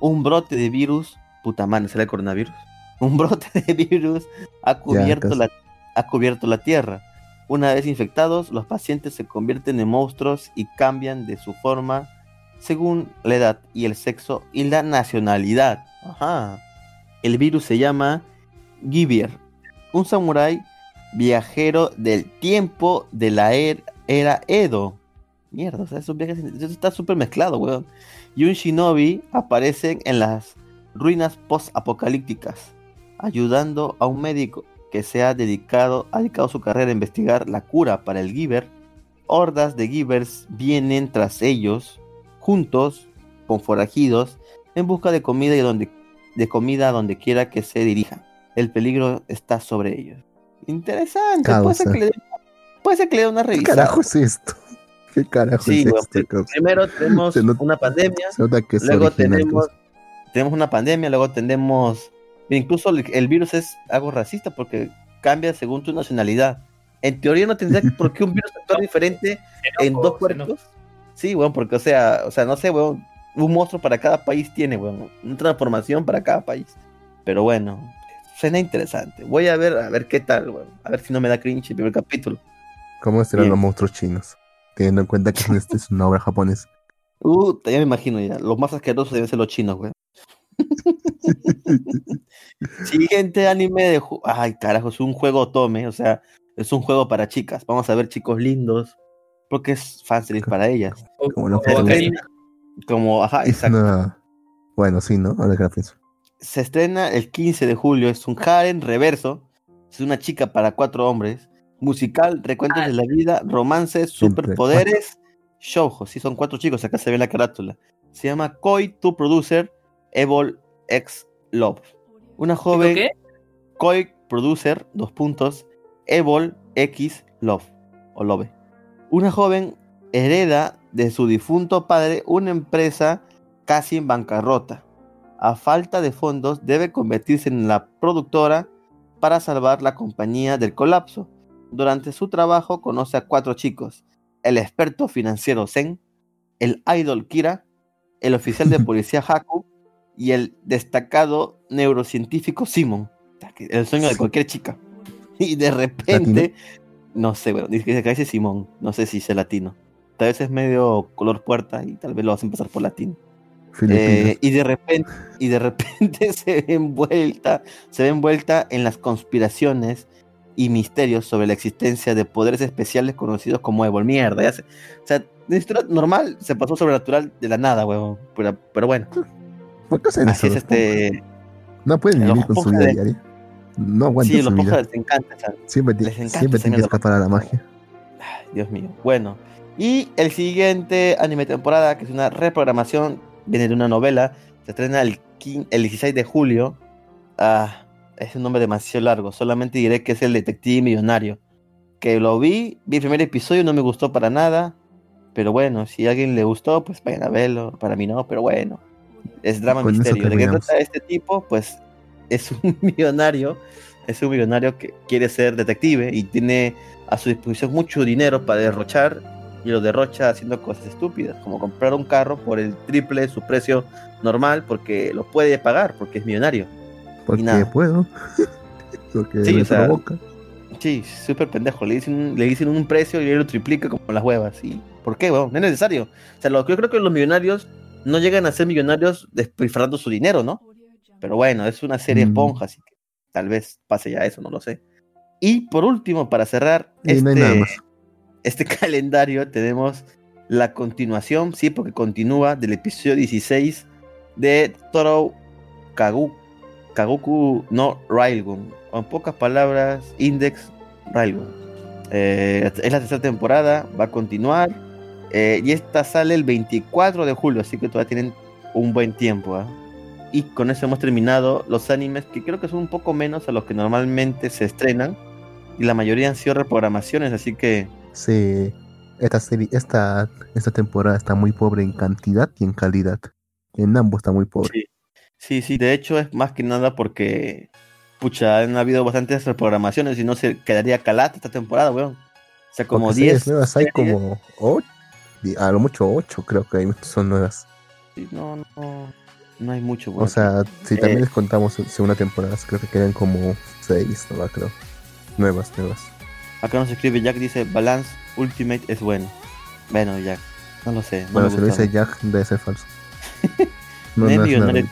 Un brote de virus, puta madre, ¿será el coronavirus? Un brote de virus ha cubierto, la, ha cubierto la Tierra. Una vez infectados, los pacientes se convierten en monstruos y cambian de su forma según la edad y el sexo y la nacionalidad. Ajá. El virus se llama Gibier, un samurái viajero del tiempo de la er- era Edo. Mierda, o sea, esos viajes, eso está súper mezclado, weón. Y un shinobi aparecen en las ruinas post-apocalípticas, ayudando a un médico que se ha dedicado, ha dedicado su carrera a investigar la cura para el Giver. Hordas de Givers vienen tras ellos, juntos, con forajidos, en busca de comida y donde, de comida donde quiera que se dirijan. El peligro está sobre ellos. Interesante, puede ser, que le, puede ser que le dé una ¿Qué revisada. carajo es esto? ¿Qué carajo Sí, es weón, esto? Primero tenemos Se nota- una pandemia, Se nota que es luego original, tenemos, tenemos una pandemia, luego tenemos, incluso el, el virus es algo racista porque cambia según tu nacionalidad. En teoría no tendría por qué un virus actuar diferente en dos cuerpos. Sí, weón, porque o sea, o sea, no sé, weón, un monstruo para cada país tiene, weón, una transformación para cada país. Pero bueno, suena interesante. Voy a ver, a ver qué tal, weón. A ver si no me da cringe el primer capítulo. ¿Cómo serán Bien. los monstruos chinos? Teniendo en cuenta que este es una obra japonesa. Uh, ya me imagino ya. Los más asquerosos deben ser los chinos, weón. Siguiente anime de... Ay, carajo, es un juego tome, o sea, es un juego para chicas. Vamos a ver chicos lindos, porque es fanservice para ellas. Como los. Como, ajá, Es exacto. una- Bueno, sí, ¿no? Ahora que la pienso. Se estrena el 15 de julio, es un harem reverso, es una chica para cuatro hombres, musical, recuentos Ah. de la vida, romances, superpoderes, shoujo, sí, son cuatro chicos, acá se ve la carátula. Se llama Koi to Producer Evil X Love. Una joven... ¿Qué? Koi Producer, dos puntos, Evol X Love, o Love. Una joven hereda de su difunto padre una empresa casi en bancarrota. A falta de fondos, debe convertirse en la productora para salvar la compañía del colapso. Durante su trabajo conoce a cuatro chicos, el experto financiero Zen, el idol Kira, el oficial de policía Haku y el destacado neurocientífico Simon. El sueño de cualquier chica. Y de repente, no sé, bueno, dice que dice Simón, no sé si es latino. Tal vez es medio color puerta y tal vez lo hacen pasar por latino. Eh, y de repente, y de repente se ve envuelta, se ve envuelta en las conspiraciones y misterios sobre la existencia de poderes especiales conocidos como Evol. Mierda, ya se- o sea, de historia normal se pasó sobrenatural de la nada, huevón. Pero, pero bueno, ¿Por qué hacen así eso es este. No pueden vivir con su vida de- diaria. No aguantan Sí, su los vida. Les encanta, Siempre, les encanta siempre tienen que escapar a la magia. Dios mío. Bueno, y el siguiente anime temporada, que es una reprogramación, viene de una novela, se estrena el, el 16 de julio. Ah, es un nombre demasiado largo, solamente diré que es el detective millonario. Que lo vi, vi el primer episodio, no me gustó para nada. Pero bueno, si a alguien le gustó, pues vayan a verlo. Para mí no, pero bueno. Es drama Con misterio. ¿De qué trata este tipo? Pues es un millonario. Es un millonario que quiere ser detective y tiene a su disposición mucho dinero para derrochar y lo derrocha haciendo cosas estúpidas, como comprar un carro por el triple de su precio normal porque lo puede pagar, porque es millonario. Porque nada. puedo. Porque Sí, me o sea, provoca. Sí, súper pendejo. Le dicen, un- le dicen un precio y él lo triplica como las huevas. ¿Y por qué? weón? no es necesario. O sea, lo yo creo que los millonarios no llegan a ser millonarios despilfarrando su dinero, ¿no? Pero bueno, es una serie Mm. esponja, así que tal vez pase ya eso, no lo sé. Y por último, para cerrar Y no hay este, nada más. Este calendario, tenemos la continuación, sí, porque continúa del episodio 16 de Toro Kagu, Kagoku no Railgun. O en pocas palabras, Index Railgun. Eh, es la tercera temporada, va a continuar. eh, y esta sale el 24 de julio, así que todavía tienen un buen tiempo. ¿ah? Y con eso hemos terminado los animes, que creo que son un poco menos a los que normalmente se estrenan. Y la mayoría han sido reprogramaciones, así que Sí, esta serie, esta, esta temporada está muy pobre en cantidad y en calidad. En ambos está muy pobre. Sí, sí, sí, de hecho es más que nada porque, pucha, han habido bastantes reprogramaciones y no se quedaría calata esta temporada, weón. O sea, como Porque 10. series nuevas hay como 8, a lo mucho 8 creo que hay, son nuevas. Sí, No, no, no hay mucho, weón. O sea, si Eh. también les contamos segunda temporada, creo que quedan como 6, ¿no? creo. Nuevas, nuevas. Acá nos escribe Jack, dice, Balance Ultimate es bueno. Bueno, Jack, no lo sé. No bueno, si lo dice Jack, debe ser falso. No es millonario.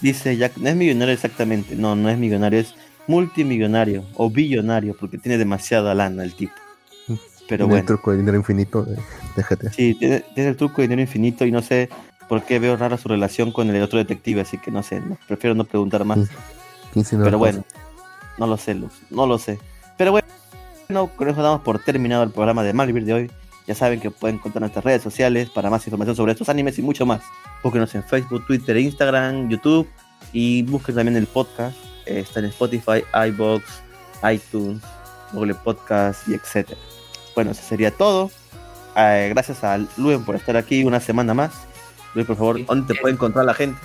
Dice Jack, no es millonario exactamente. No, no es millonario, es multimillonario o billonario porque tiene demasiada lana el tipo. Pero Tiene bueno. el truco de dinero infinito de, de GTA. Sí, tiene, tiene el truco de dinero infinito y no sé por qué veo rara su relación con el otro detective, así que no sé, no- prefiero no preguntar más. Sí. ¿Quién si no Pero bueno, no lo sé, Luz, no lo sé. Bueno, con eso damos por terminado el programa de Malvivir de hoy. Ya saben que pueden encontrar nuestras redes sociales para más información sobre estos animes y mucho más. Búsquenos en Facebook, Twitter, Instagram, YouTube y busquen también el podcast. Eh, está en Spotify, iBox, iTunes, Google Podcast y etcétera. Bueno, eso sería todo. Eh, gracias a Luen por estar aquí una semana más. Luis, por favor. ¿dónde te puede encontrar la gente?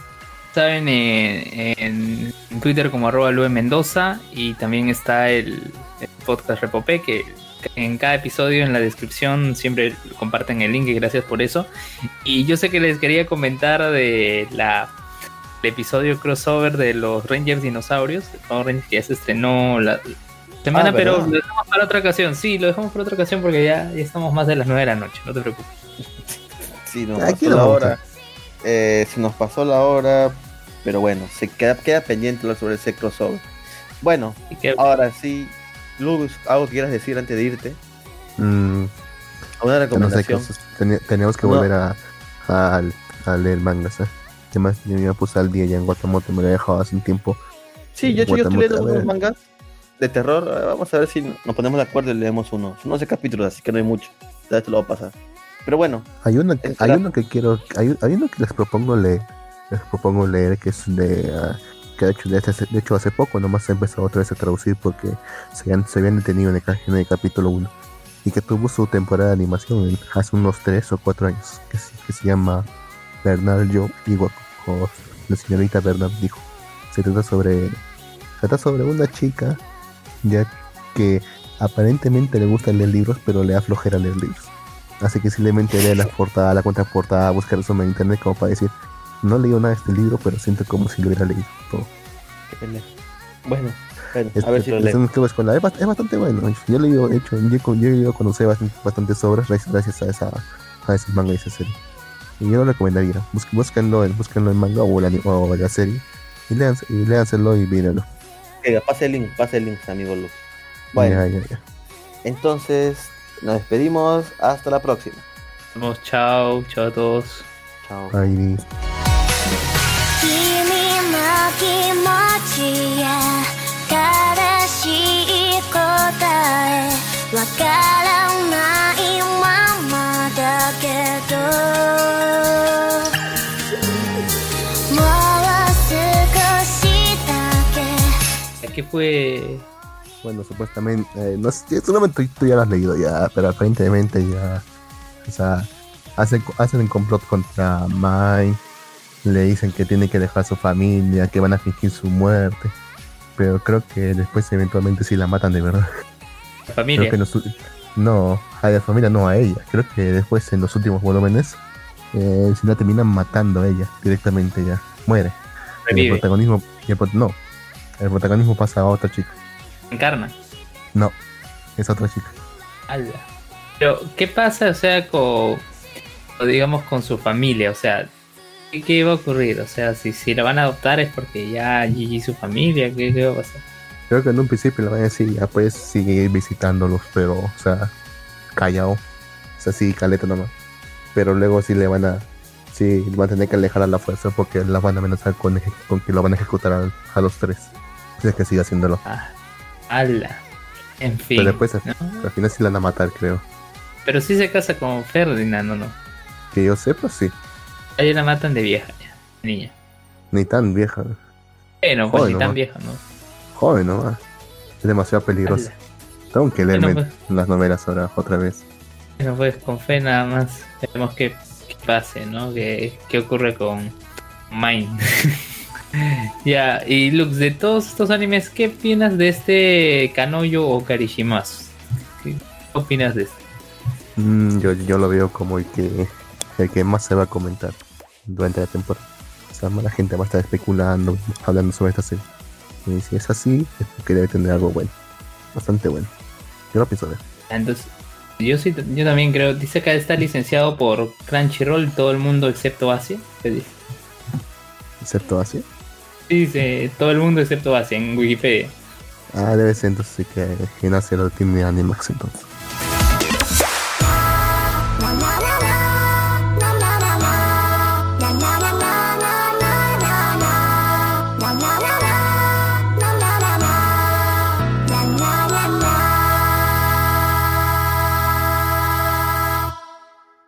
Saben eh, en, Twitter como arroba Lue Mendoza y también está el, el podcast Repopé que en cada episodio en la descripción siempre comparten el link y gracias por eso. Y yo sé que les quería comentar de la el episodio crossover de los Rangers Dinosaurios, Rangers, que ya se estrenó la semana, Ah, pero lo dejamos para otra ocasión. Sí, lo dejamos para otra ocasión porque ya, ya estamos más de las 9 de la noche, no te preocupes. Sí, nos Aquí pasó la hora. Eh, se nos pasó la hora, pero bueno, se queda, queda pendiente sobre ese crossover. Bueno, ahora sí, Luz, algo que quieras decir antes de irte. Mm, Una que no sé, recomendación. que que No. volver a, a, a leer mangas, ¿eh? Además, yo me puse al día ya en Guatamote, me lo he dejado hace un tiempo. Sí, yo, hecho, yo estoy leyendo unos mangas de terror. eh, Vamos a ver si nos ponemos de acuerdo y leemos uno. Son 11 capítulos, así que no hay mucho. Ya te lo va a pasar. Pero bueno, Hay uno que, hay Espera. uno que quiero, hay, hay uno que les propongo leer, les propongo leer que es de, ah, que de hecho, este- de hecho hace poco nomás he empezado otra vez a traducir porque se habían, se habían detenido en el, en el capítulo 1 y que tuvo su temporada de animación en- hace unos 3 o 4 años, que, se- que se llama Bernard Joe, digo, o la señorita Bernard dijo. Se trata sobre, trata sobre una chica ya que aparentemente le gusta leer libros, pero le da flojera leer libros. Así que simplemente lee la portada, la cuenta portada, busca resumen en internet como para decir, no he leído nada de este libro, pero siento como si lo hubiera leído todo. Bueno, bueno a ver si lo leo. es, bast- es bastante bueno. Yo he leído, de hecho, yo, he leído a conocer bastante- bastantes obras gracias, gracias a esa a ese manga y esa serie. Y yo lo recomendaría. Búsquenlo, en, búsquenlo en manga o la, o la serie. Y, léanse, y léanselo y mírenlo. Venga, pase el link, pase el link, amigo Lux. Bueno, Ya, ya, ya. entonces nos despedimos. Hasta la próxima. Vamos, chao, chao a todos. Chao. Ahí. 君の気持ちや正しい答えわからないままだけどもう少しだけ ¿Qué fue? Bueno, supuestamente, eh, no sé, seguramente tú, tú ya lo has leído ya, pero aparentemente ya, o sea, hacen, hacen un complot contra Mai, le dicen que tiene que dejar a su familia, que van a fingir su muerte, pero creo que después eventualmente sí la matan de verdad. La Creo familia. que no, a la familia no a ella, creo que después en los últimos volúmenes eh, sí la terminan matando a ella directamente ya, muere. El protagonismo, el no, el protagonismo pasa a otra chica, Encarna. no, es otra chica. Pero, ¿qué pasa, o sea, con, digamos, con su familia? O sea, ¿qué, qué va a ocurrir? O sea, si, si la van a adoptar es porque ya Gigi su familia, ¿qué, qué va a pasar? Creo que en un principio le van a decir, ya puedes seguir visitándolos, pero, o sea, callado. O sea, sí, caleta nomás. Pero luego sí le van a, sí, van a tener que alejar a la fuerza porque la van a amenazar con, con que lo van a ejecutar a, a los tres. Si es que sigue haciéndolo. Ah, ala. En fin. Pero después, ¿no? al final sí la van a matar, creo. Pero sí se casa con Ferdinand, ¿no? no? Que yo sepa, sí. Ahí la matan de vieja, ya, niña. Ni tan vieja. Bueno, pues Joder, ni tan vieja, ¿no? Joven nomás. Es demasiado peligrosa. Tengo que leerme Bueno, las novelas ahora otra vez. Bueno, pues con fe nada más. Tenemos que, que pase, ¿no? Que, que ocurre con Mine. ya, y Lux, de todos estos animes, ¿qué opinas de este Kanoyo o Karishimasu? ¿Qué opinas de este? Mm, yo, yo lo veo como el que, el que más se va a comentar durante la temporada. O sea, la gente va a estar especulando, hablando sobre esta serie. Y si es así, es porque debe tener algo bueno. Bastante bueno. Yo lo pienso ver. Entonces, yo sí, yo también creo, dice que está licenciado por Crunchyroll, todo el mundo excepto Asia. ¿Qué dice? Excepto así. Dice todo el mundo excepto Asia en Wikipedia. Ah, debe ser entonces que, que nace lo tiene Animax entonces.